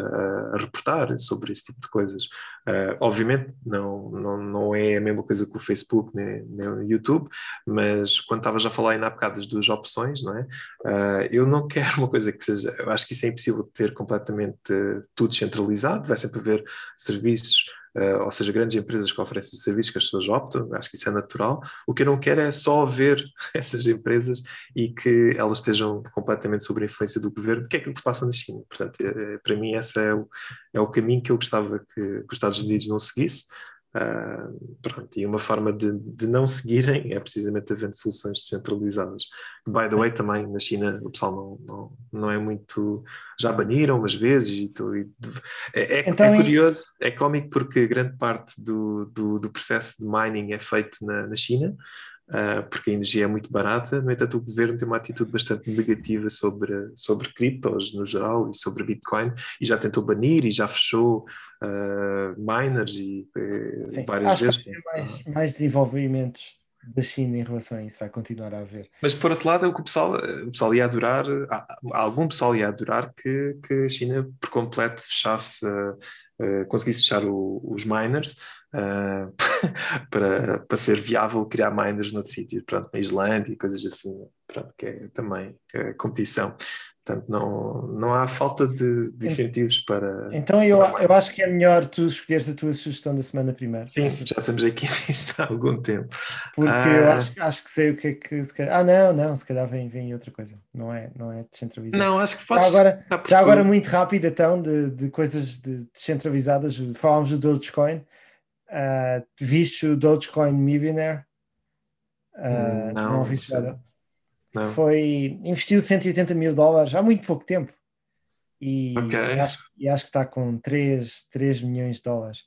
a, reportar sobre esse tipo de coisas. Uh, obviamente não, não, não é a mesma coisa que o Facebook nem, nem o YouTube, mas quando estavas a falar ainda há bocado das duas opções, não é? Uh, eu não [LAUGHS] quero uma coisa que seja, eu acho que isso é impossível de ter completamente tudo centralizado, vai sempre haver serviços, uh, ou seja, grandes empresas que oferecem serviços que as pessoas optam, acho que isso é natural. O que eu não quero é só ver [LAUGHS] essas empresas e que elas estejam completamente sob a influência do governo, que é aquilo que se passa na China. Portanto, é, para mim, esse é o, é o caminho que eu gostava que, que os Estados Unidos não seguisse. Uh, pronto, e uma forma de, de, não seguirem é precisamente havendo soluções descentralizadas. By the way, também na China o pessoal não, não, não é muito. Já baniram umas vezes e, tu, e é, é, então, é, curioso, é cómico porque grande parte do, do, do processo de mining é feito na, na China. Uh, porque a energia é muito barata, no entanto o governo tem uma atitude bastante negativa sobre, sobre criptos no geral e sobre Bitcoin e já tentou banir e já fechou uh, miners e uh, Sim, várias acho vezes. Que mais, mais desenvolvimentos da China em relação a isso vai continuar a haver. Mas por outro lado, é o que o pessoal, o pessoal ia adorar, algum pessoal ia adorar que, que a China por completo fechasse, conseguisse fechar o, os miners Uh, [LAUGHS] para, para ser viável criar miners noutro sítio, pronto, na Islândia e coisas assim, pronto, que é também é competição. Portanto, não, não há falta de, de incentivos para. Então eu, eu acho que é melhor tu escolheres a tua sugestão da semana primeiro. Sim, já estamos aqui [LAUGHS] nisto há algum tempo. Porque Ah. eu acho, acho que sei o que é que se calhar. Ah, não, não, se calhar vem, vem outra coisa. Não é, não é descentralizado. Não, acho que podes. Já agora, já agora muito rápido então, de, de coisas de- descentralizadas. Falámos do Dogecoin. Ah, viste o Dogecoin Millionaire? Hum, não, não sei. nada? Não. Foi, investiu 180 mil dólares há muito pouco tempo. E, Ok. acho, e acho que está com 3, 3 milhões de dólares.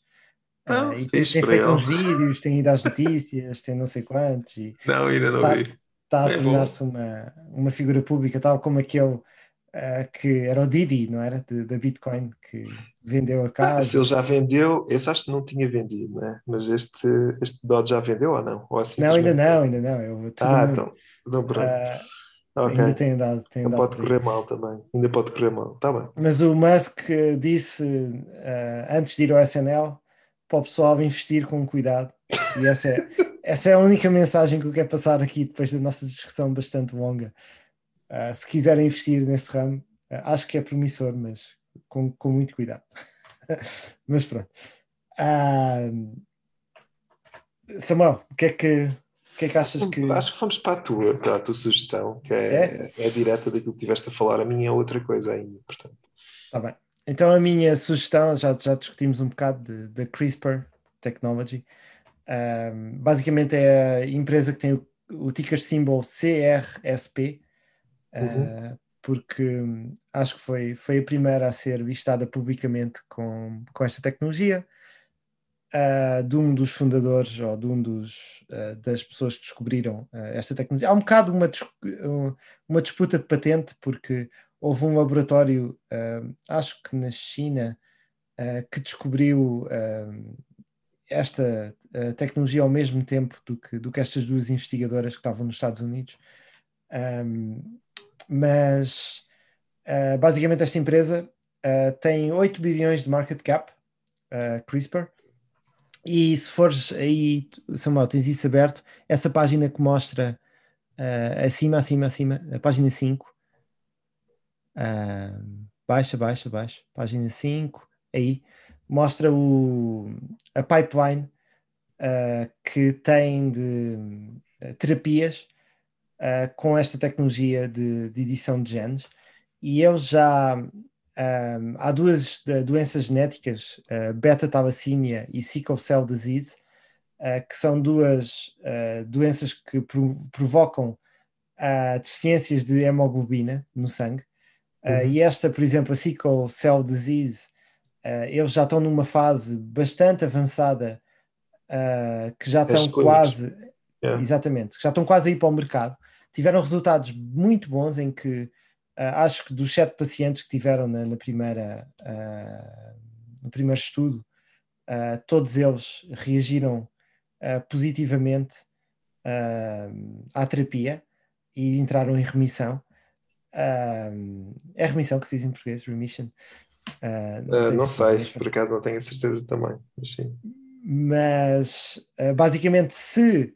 Então, Ah, e tem, tem feito ele. uns vídeos, tem ido às notícias, tem não sei quantos, e [LAUGHS] Não, ainda não Tá. vi. está a É tornar-se uma, uma figura pública, tal como aquele ah, que era o Didi, não era? Da Bitcoin, que vendeu a Ah, casa. se ele já vendeu, esse acho que não tinha vendido, né? Mas este, este Dodge já vendeu ou não? Ou não, ainda não, ainda não. Eu, Ah, mundo, então. Não, pronto. ah, ok. Ainda tem andado. Tem Não andado pode correr mal também. Ainda pode correr mal. Está bem. Mas o Musk disse eh, antes de ir ao SNL para o pessoal investir com cuidado. E essa é, essa é a única mensagem que eu quero passar aqui depois da nossa discussão bastante longa. Ah, se quiserem investir nesse ramo, ah, acho que é promissor, mas com, com muito cuidado. [LAUGHS] mas pronto. Ah, Samuel, o que é que, o que, é que achas que. Acho que fomos para a tua, para a tua sugestão, que é, é? direta daquilo que tiveste a falar. A minha é outra coisa ainda, portanto. Tá bem. Então a minha sugestão, já, já discutimos um bocado da CRISPR Technology. Ahm, basicamente é a empresa que tem o, o ticker symbol CRSP, ah, Uhum. porque hum, acho que foi, foi a primeira a ser listada publicamente com, com esta tecnologia. ah, de um dos fundadores ou de um dos ah, das pessoas que descobriram ah, esta tecnologia. Há um bocado uma, um- uma disputa de patente, porque houve um laboratório, ah, acho que na China, ah, que descobriu ah, esta ah, tecnologia ao mesmo tempo do que, do que estas duas investigadoras que estavam nos Estados Unidos. Ahm, mas ah, basicamente esta empresa ah, tem 8 bilhões de market cap, ah, CRISPR, e se fores aí, Samuel, tens isso aberto, essa página que mostra acima, acima, acima, a página 5, ah, baixa, baixa, baixa, página 5, aí, mostra o, a pipeline que tem de terapias ah, com esta tecnologia de, de edição de genes e eles já ah, há duas eh, doenças genéticas, ah, beta-thalassemia e sickle cell disease, ah, que são duas doenças que pro- provocam deficiências de hemoglobina no sangue. Uhum. E esta, por exemplo, a sickle cell disease, eles já estão numa fase bastante avançada ah, que já As estão clínicas. quase Yeah. Exatamente, que já estão quase a ir para o mercado. Tiveram resultados muito bons em que ah, acho que dos sete pacientes que tiveram na, na primeira, ah, no primeiro estudo, ah, todos eles reagiram positivamente à terapia e entraram em remissão. É remissão que se diz em português, remission. Não certeza, sei, por acaso não tenho a certeza também, mas sim. mas uh, basicamente se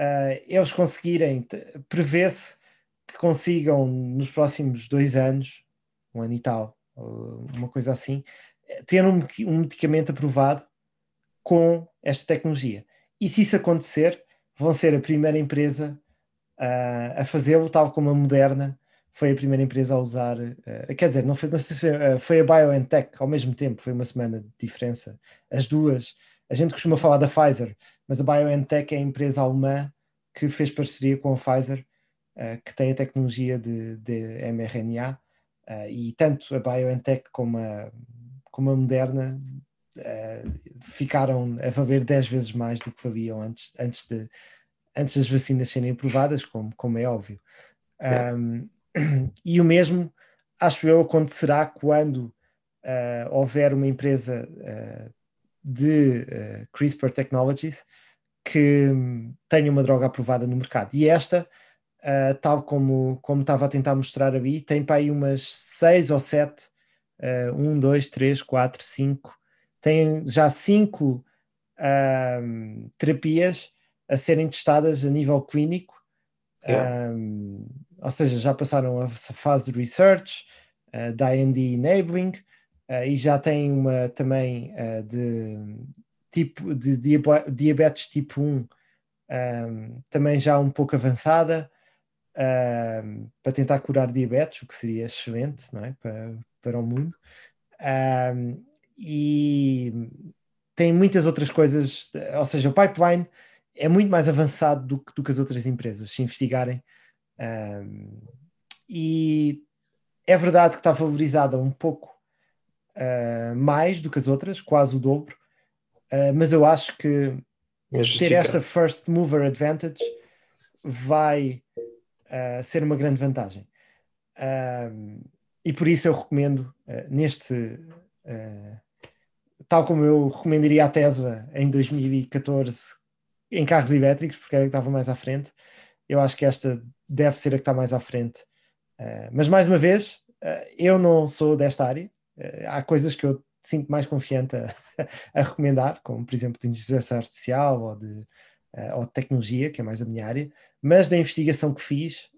uh, eles conseguirem, prevê-se que consigam nos próximos dois anos, um ano e tal, uma coisa assim, ter um, um medicamento aprovado com esta tecnologia. E se isso acontecer, vão ser a primeira empresa uh, a fazê-lo, tal como a Moderna foi a primeira empresa a usar. uh, quer dizer, não foi, não uh, foi a BioNTech ao mesmo tempo, foi uma semana de diferença. As duas a gente costuma falar da Pfizer, mas a BioNTech é a empresa alemã que fez parceria com a Pfizer, eh, que tem a tecnologia de, de mRNA, eh, e tanto a BioNTech como a, como a Moderna eh, ficaram a valer 10 vezes mais do que valiam antes, antes, de, antes das vacinas serem aprovadas, como, como é óbvio. Um, e o mesmo, acho eu, acontecerá quando houver uma empresa de eh, CRISPR Technologies que hum, tenha uma droga aprovada no mercado. E esta, ah, tal como, como estava a tentar mostrar ali, tem para aí umas seis ou sete, ah, um, dois, três, quatro, cinco, tem já cinco ah, terapias a serem testadas a nível clínico. Yeah. Um, ou seja, já passaram a fase de research, uh, da IND enabling, uh, e já tem uma também uh, de tipo de diabetes tipo 1 um, também já um pouco avançada para tentar curar diabetes, o que seria excelente não é? para, para o mundo. E tem muitas outras coisas, ou seja, o pipeline é muito mais avançado do que, do que as outras empresas, se investigarem. Um, e é verdade que está favorizada um pouco uh, mais do que as outras, quase o dobro, uh, mas eu acho que ter esta first mover advantage vai uh, ser uma grande vantagem. e por isso eu recomendo neste tal como eu recomendaria a Tesla em 2014 em carros elétricos, porque era que estava mais à frente, eu acho que esta deve ser a que está mais à frente. Mas mais uma vez, eu não sou desta área, há coisas que eu sinto mais confiante a, [LAUGHS] a, recomendar, como por exemplo de inteligência artificial ou de, ou de tecnologia, que é mais a minha área, mas da investigação que fiz,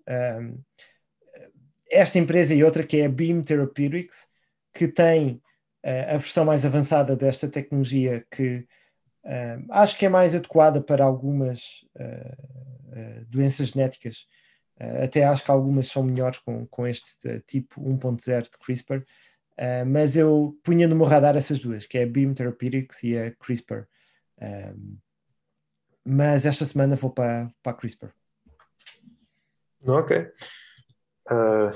esta empresa e outra que é a Beam Therapeutics, que tem a versão mais avançada desta tecnologia que uh, acho que é mais adequada para algumas uh, doenças genéticas. até acho que algumas são melhores com, com este tipo 1.0 de CRISPR, mas eu punha no meu radar essas duas, que é a Beam Therapeutics e a CRISPR. mas esta semana vou para, para a CRISPR. Ok. Uh,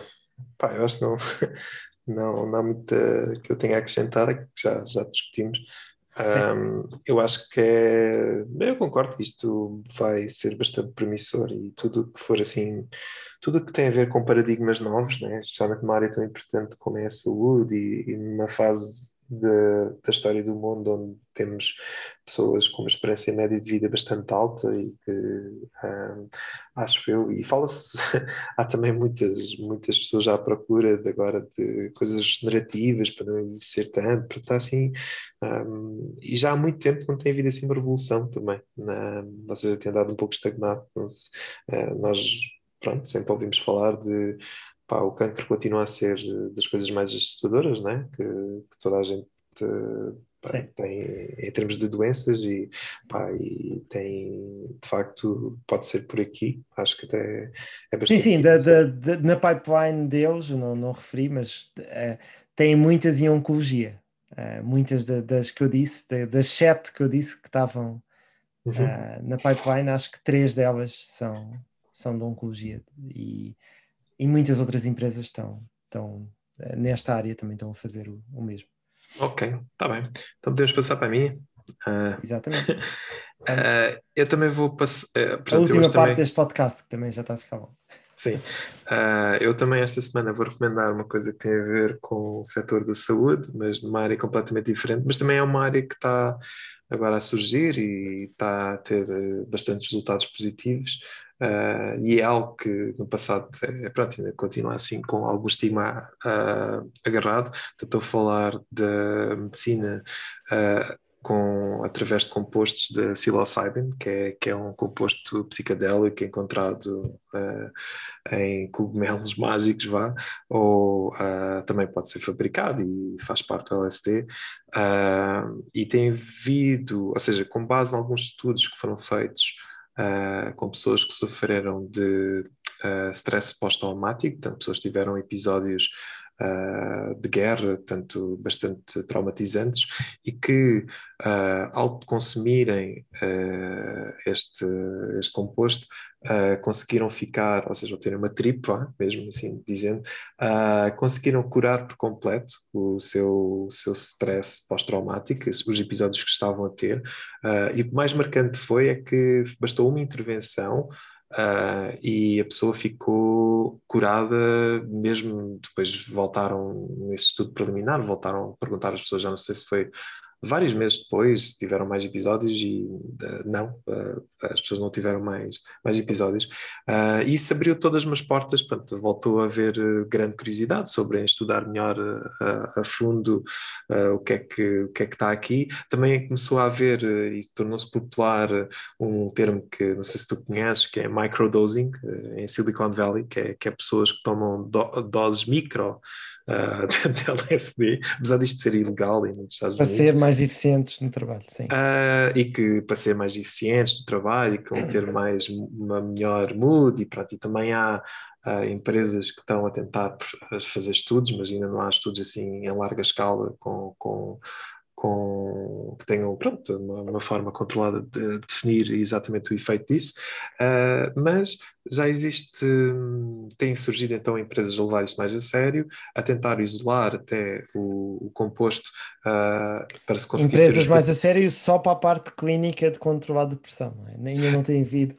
pá, eu acho que não, [LAUGHS] não, não há muito que eu tenha a acrescentar, que já, já discutimos. Um, eu acho que é. Eu concordo que isto vai ser bastante promissor e tudo que for assim, tudo que tem a ver com paradigmas novos, né? especialmente numa área tão importante como é a saúde e, e numa fase de, da história do mundo onde temos pessoas com uma experiência média de vida bastante alta e que um, acho eu, e fala-se, [LAUGHS] há também muitas, muitas pessoas à procura de agora de coisas narrativas para não envelhecer tanto, para estar assim, um, e já há muito tempo não tem havido assim uma revolução também, na, ou seja, tem andado um pouco estagnado, se, uh, nós pronto, sempre ouvimos falar de pá, o cancro continua a ser das coisas mais assustadoras, né? que, que toda a gente tem em termos de doenças e, pá, e tem de facto pode ser por aqui. Acho que até é bastante sim, sim da, da, da, na pipeline deles não, não referi, mas uh, tem muitas em oncologia. Uh, muitas das que eu disse das sete que eu disse que estavam uhum. uh, na pipeline acho que três delas são, são de oncologia. E, e muitas outras empresas estão, estão nesta área também estão a fazer o, o mesmo Ok, está bem. Então podemos passar para minha. Uh, Exatamente. uh, [LAUGHS] eu também vou passar. Uh, a última parte também... deste podcast, que também já está a ficar bom. Sim, eu também esta semana vou recomendar uma coisa que tem a ver com o setor da saúde, mas numa área completamente diferente, mas também é uma área que está agora a surgir e está a ter bastantes resultados positivos. Uh, e é algo que no passado é, pronto, ainda continua assim com algum estigma uh, agarrado. Estou a falar da medicina uh, com, através de compostos de psilocybin, que é, que é um composto psicadélico encontrado em cogumelos [LAUGHS] mágicos, vá, ou também pode ser fabricado e faz parte do LSD. e tem havido, ou seja, com base em alguns estudos que foram feitos uh, com pessoas que sofreram de uh, stress pós-traumático, portanto, pessoas que tiveram episódios uh, de guerra, portanto, bastante traumatizantes, e que, ao consumirem este, este composto, conseguiram ficar, ou seja, terem uma tripa, mesmo assim dizendo, conseguiram curar por completo o seu, seu stress pós-traumático, os episódios que estavam a ter, e o mais marcante foi é que bastou uma intervenção Uh, e a pessoa ficou curada, mesmo depois voltaram nesse estudo preliminar, voltaram a perguntar às pessoas, já não sei se foi vários meses depois tiveram mais episódios e uh, não, uh, as pessoas não tiveram mais, mais episódios. Uh, e isso abriu todas as portas, portanto, voltou a haver grande curiosidade sobre estudar melhor a fundo o, que é que, o que é que está aqui. Também começou a haver, e tornou-se popular, um termo que não sei se tu conheces, que é microdosing, em Silicon Valley, que é, que é pessoas que tomam do, doses micro uh, de LSD, apesar disto ser ilegal nos Estados para Unidos. ser mais eficientes no trabalho, sim. Uh, e que para ser mais eficientes no trabalho e com ter mais uma melhor mood e pronto, e também há uh, empresas que estão a tentar fazer estudos, mas ainda não há estudos assim em larga escala com, com com, que tenham pronto, uma, uma, forma controlada de definir exatamente o efeito disso, uh, mas já existe, têm surgido então empresas a levar isto mais a sério, a tentar isolar até o, o composto uh, para se conseguir. Empresas mais a sério só para a parte clínica de controlar a depressão, não é? ainda não tem havido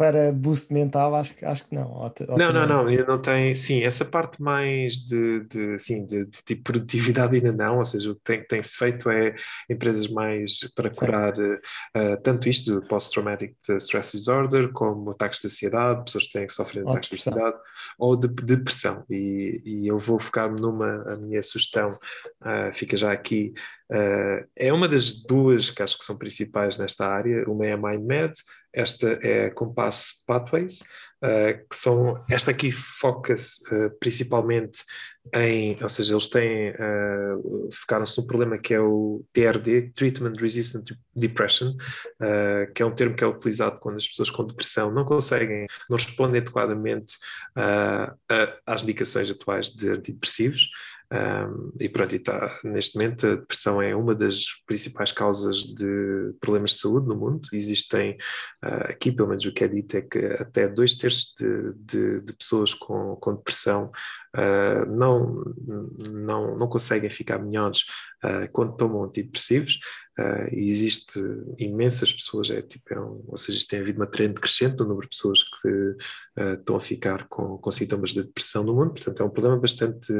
para boost mental, acho, acho que não. Ou, ou não, não, não, ainda não tem, sim, essa parte mais de, de, sim, de, de tipo produtividade ainda não, ou seja, o que tem, tem-se feito é empresas mais para curar uh, tanto isto do post-traumatic stress disorder, como ataques de ansiedade, pessoas que têm que sofrer de ataques de ansiedade, ou de, de depressão, e, e eu vou focar-me numa, a minha sugestão, uh, fica já aqui, Uh, é uma das duas que acho que são principais nesta área. Uma é a MindMed, esta é a Compass Pathways, uh, que são, esta aqui foca-se uh, principalmente em, ou seja, eles têm, focaram-se no problema que é o TRD, Treatment Resistant Depression, que é um termo que é utilizado quando as pessoas com depressão não conseguem, não respondem adequadamente às indicações atuais de antidepressivos. Um, e pronto, e tá, neste momento a depressão é uma das principais causas de problemas de saúde no mundo. Existem, uh, aqui pelo menos o que é dito é que até dois terços de, de, de pessoas com, com depressão uh, não, não, não conseguem ficar melhores uh, quando tomam antidepressivos. Uh, existe imensas pessoas, é, tipo, é um, ou seja, tem havido uma trend crescente no número de pessoas que uh, estão a ficar com, com sintomas de depressão no mundo, portanto é um problema bastante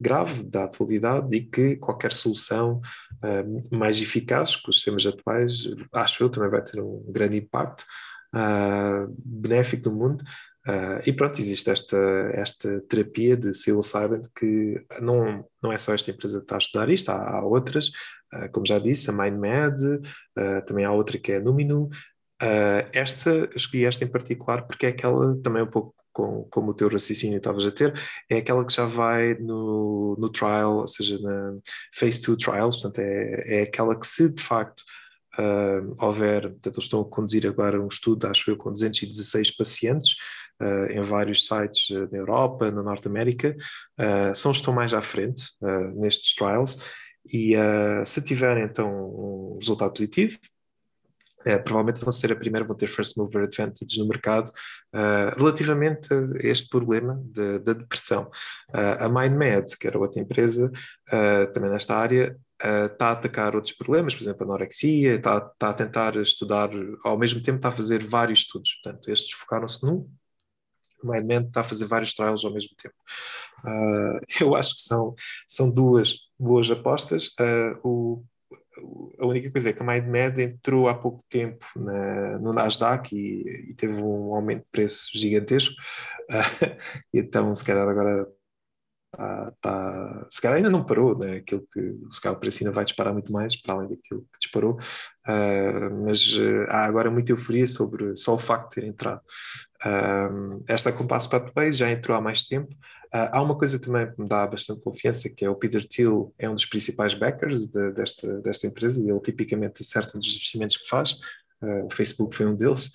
grave da atualidade e que qualquer solução uh, mais eficaz com os sistemas atuais, acho eu, também vai ter um grande impacto benéfico no mundo. Uh, e pronto, existe esta, esta terapia de psilocybin que não, não é só esta empresa que está a estudar isto, há, há outras, uh, como já disse, a MindMed, uh, também há outra que é a Numino. esta, escolhi esta em particular porque é aquela, também um pouco com, como o teu raciocínio estavas a ter, é aquela que já vai no, no trial, ou seja, na phase 2 trials, portanto é, é aquela que se de facto houver, portanto, eles estão a conduzir agora um estudo, acho eu, com 216 pacientes, em vários sites uh, na Europa, na Norte América, uh, são estão mais à frente nestes trials e se tiverem então um resultado positivo, provavelmente vão ser a primeira, vão ter first mover advantage no mercado relativamente a este problema da de, depressão. a MindMed, que era outra empresa também nesta área, está a atacar outros problemas, por exemplo, a anorexia, está, está a tentar estudar, ao mesmo tempo está a fazer vários estudos. Portanto, estes focaram-se num, Mindman está a fazer vários trials ao mesmo tempo. Uh, eu acho que são, são duas boas apostas. Uh, o, a única coisa é que a MindMed entrou há pouco tempo na, no Nasdaq e, e, teve um aumento de preço gigantesco. Uh, [LAUGHS] então, se calhar agora Tá, tá, se calhar ainda não parou, né? aquilo que se calhar o preço ainda vai disparar muito mais, para além daquilo que disparou, uh, mas uh, há agora muita euforia sobre só o facto de ter entrado. Uh, esta Compass Pathway já entrou há mais tempo. há uma coisa também que me dá bastante confiança, que é o Peter Thiel é um dos principais backers de, desta, desta empresa e ele tipicamente acerta nos investimentos que faz. o Facebook foi um deles.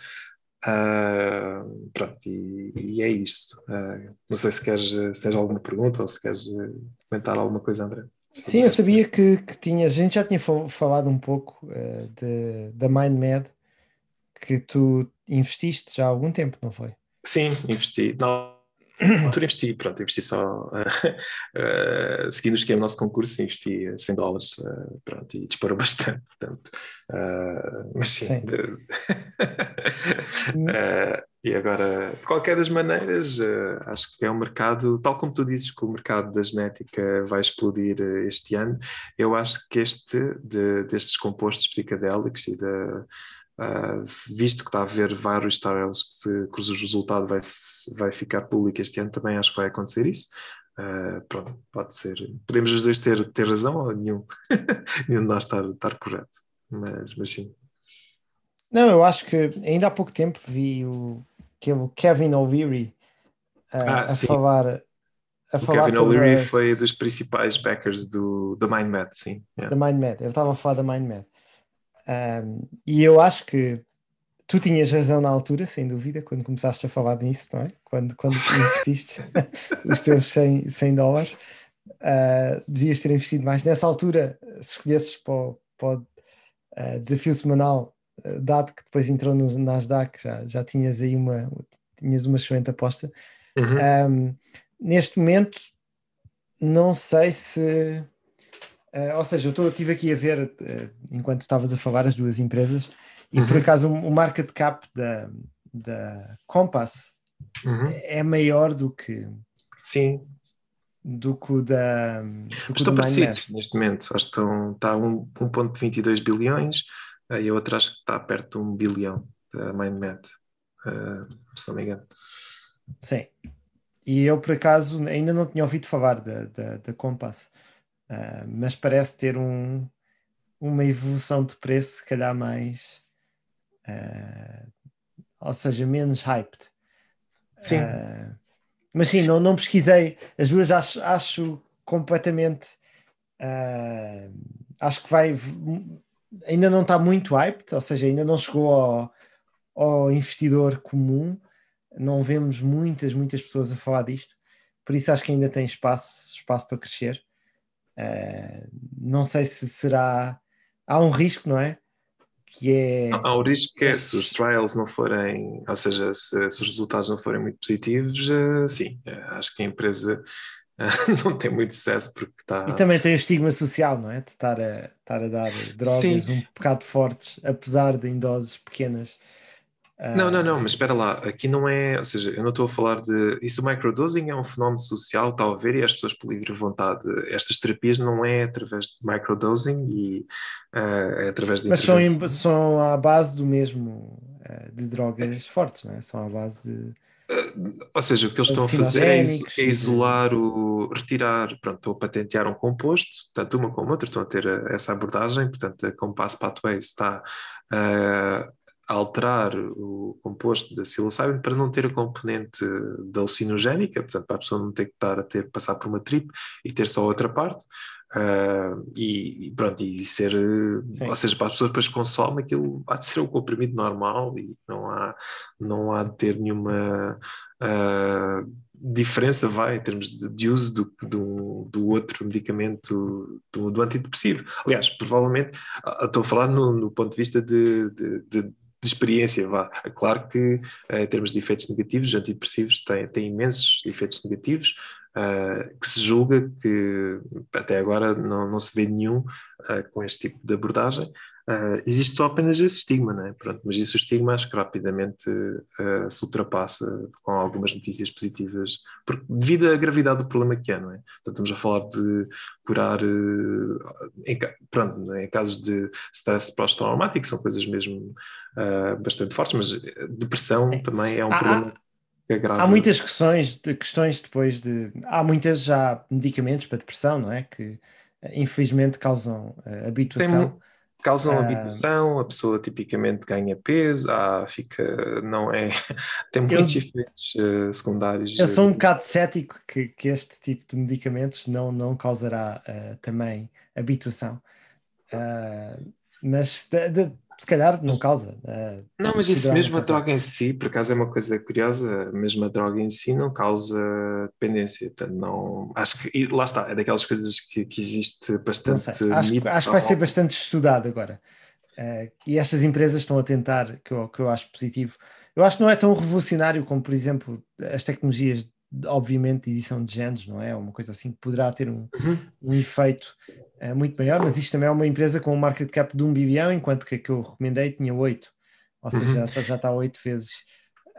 Uh, pronto, e, e, é isto. Uh, não sei se queres, se tens alguma pergunta ou se queres comentar alguma coisa, André. Sim, eu sabia que, que tinha, a gente já tinha falado um pouco uh, de, da MindMed, que tu investiste já há algum tempo, não foi? Sim, investi. [COUGHS] altura investi, pronto, investi só, uh, [LAUGHS] seguindo o esquema do nosso concurso, investi 100 dólares, uh, pronto, e disparou [LAUGHS] bastante, portanto, uh, mas sim. Sim. Uh, [LAUGHS] e agora, de qualquer das maneiras, uh, acho que é um mercado, tal como tu dizes que o mercado da genética vai explodir uh, este ano, eu acho que este, de- destes compostos psicadélicos e da, Uh, visto que está a haver vários trials que se, cujo resultado vai, vai ficar público este ano, também acho que vai acontecer isso. Uh, pronto, pode ser. Podemos os dois ter, ter razão ou nenhum, [LAUGHS] nenhum de nós estar, estar correto. Mas, mas sim. Não, eu acho que ainda há pouco tempo vi o, que o Kevin O'Leary uh, Ah, a sim. falar, a O falar Kevin O'Leary a- foi dos principais backers do, da MindMed, sim. Yeah. da MindMed. Eu estava a falar da MindMed. Um, e eu acho que tu tinhas razão na altura, sem dúvida, quando começaste a falar nisso, não é? Quando, quando investiste [LAUGHS] os teus 100, 100 dólares, uh, devias ter investido mais. Nessa altura, se escolhesses para o, para o, uh, desafio semanal, uh, dado que depois entrou no Nasdaq, já, já tinhas aí uma, tinhas uma excelente aposta. Uhum. Um, neste momento, não sei se. Uh, ou seja, eu estive aqui a ver, uh, enquanto estavas a falar, as duas empresas, e por Uhum. acaso o, market cap da, da Compass Uhum. é maior do que, Sim, do que o da. Do que estão parecidos neste momento. Acho que estão, está a um- 1,22 bilhões uh, e a outra acho que está perto de 1 bilhão da MindMed, uh, se não me engano. Sim. E eu, por acaso, ainda não tinha ouvido falar da, da, da Compass, Ah, mas parece ter um, uma evolução de preço, se calhar mais. ah, ou seja, menos hyped. Sim. Ah, mas sim, não, não pesquisei. As duas acho, acho completamente. acho que vai. Ainda não está muito hyped, ou seja, ainda não chegou ao, ao investidor comum. Não vemos muitas, muitas pessoas a falar disto. Por isso acho que ainda tem espaço, espaço para crescer. Ah, não sei se será. Há um risco, não é? Que é. Há o risco que é, se os trials não forem, ou seja, se, se os resultados não forem muito positivos, eh, sim, eh, acho que a empresa [LAUGHS] não tem muito sucesso porque está. E também tem o estigma social, não é? De estar a, estar a dar drogas Sim. um bocado fortes, apesar de em doses pequenas. Não, não, não, mas espera lá, aqui não é, ou seja, eu não estou a falar de. Isso do microdosing é um fenómeno social, está a ver, e as pessoas por livre vontade. Estas terapias não é através de microdosing e eh, é através de Mas são, em- são à base do mesmo, ah, de drogas fortes, não é? São à base de. Ou seja, o que eles estão a fazer é, é isolar o. retirar, pronto, estão a patentear um composto, tanto uma como outra, estão a ter essa abordagem, portanto, a Compass Pathways está a alterar o composto da psilocybin para não ter a componente da alucinogénica, portanto, para a pessoa não ter que estar a ter passar por uma trip e ter só outra parte. eh, e, e pronto, e ser, Sim. ou seja, para as pessoas depois consomem aquilo há de ser um comprimido normal e não há, não há de ter nenhuma ah, diferença vai em termos de, de uso do, do, do outro medicamento, do, do antidepressivo. Aliás, provavelmente, ah, estou a falar no, no ponto de vista de, de, de- de experiência, vá. Claro que eh, em termos de efeitos negativos, os antidepressivos têm, têm imensos efeitos negativos, ah, que se julga que até agora não, não se vê nenhum ah, com este tipo de abordagem. Ah, existe só apenas esse estigma, não é? Pronto, mas isso o estigma acho que rapidamente ah, se ultrapassa com algumas notícias positivas, porque, devido à gravidade do problema que é, não é? Portanto, estamos a falar de curar, eh, em, pronto, não é? em casos de stress pós-traumático, são coisas mesmo ah, bastante fortes, mas depressão Sim. também é um Há- problema que agrava. Há muitas questões, de, questões depois de. Há muitas já medicamentos para depressão, não é? Que infelizmente causam Tem habituação. mu- causam Ah. habituação, a pessoa tipicamente ganha peso, ah, fica, não é, [LAUGHS] tem muitos efeitos eh, secundários. Eu sou um eh, bocado cético que, que este tipo de medicamentos não, não causará eh, também habituação. Ah, mas de- de- se calhar não causa. ah, Não, mas isso mesmo a droga em si, por acaso é uma coisa curiosa, mesmo a droga em si não causa dependência, portanto não, acho que, e lá está, é daquelas coisas que, que existe bastante sei. Acho, mito acho que vai ser bastante estudado agora. Eh, e estas empresas estão a tentar, que eu, que eu acho positivo. Eu acho que não é tão revolucionário como, por exemplo, as tecnologias obviamente, edição de genes, não é? Uma coisa assim que poderá ter um, Uhum. um efeito eh, muito maior, mas isto também é uma empresa com um market cap de um bilhão, enquanto que a que eu recomendei tinha oito, ou seja, Uhum. já está- já está oito vezes.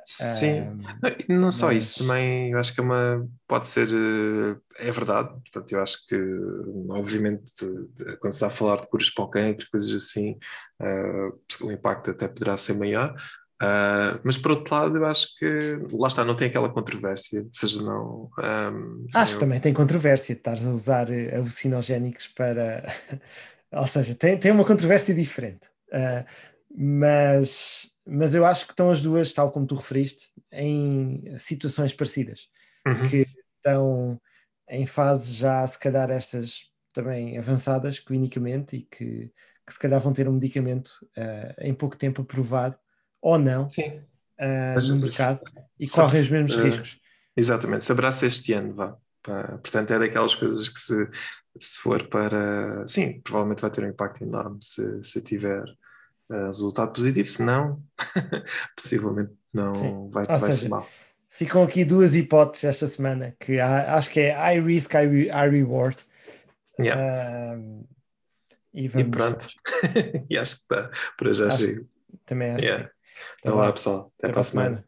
Sim. Ahm, Não, e não só mas- isso, também eu acho que é uma pode ser eh, é verdade, portanto eu acho que obviamente quando se está a falar de curas para o cancro, coisas assim, eh, o impacto até poderá ser maior, Ah, mas por outro lado eu acho que lá está, não tem aquela controvérsia, ou seja, não ahm, Acho que eu- também tem controvérsia de estares a usar eh, alucinogénicos para. [LAUGHS] Ou seja, tem, tem uma controvérsia diferente. Ah, mas, mas eu acho que estão as duas, tal como tu referiste, em situações parecidas, Uhum. que estão em fases já, se calhar, estas também avançadas clinicamente e que, que se calhar vão ter um medicamento ah, em pouco tempo aprovado ou não Sim, Mas, no se- mercado e correm os mesmos eh, riscos. Exatamente, saberá-se este ano, vá. Portanto, é daquelas coisas que se, se for para. Sim, provavelmente vai ter um impacto enorme se, se tiver eh, resultado positivo, se não, [LAUGHS] possivelmente não Sim. vai, Ou vai seja, ser mal. Ficam aqui duas hipóteses esta semana, que há- acho que é high risk, high, re- high reward. Yeah. Ahm, e E pronto, [LAUGHS] e acho que está. Por hoje já Acho- chego. também acho Yeah. que sim. Então lá, pessoal. Até, até para a semana.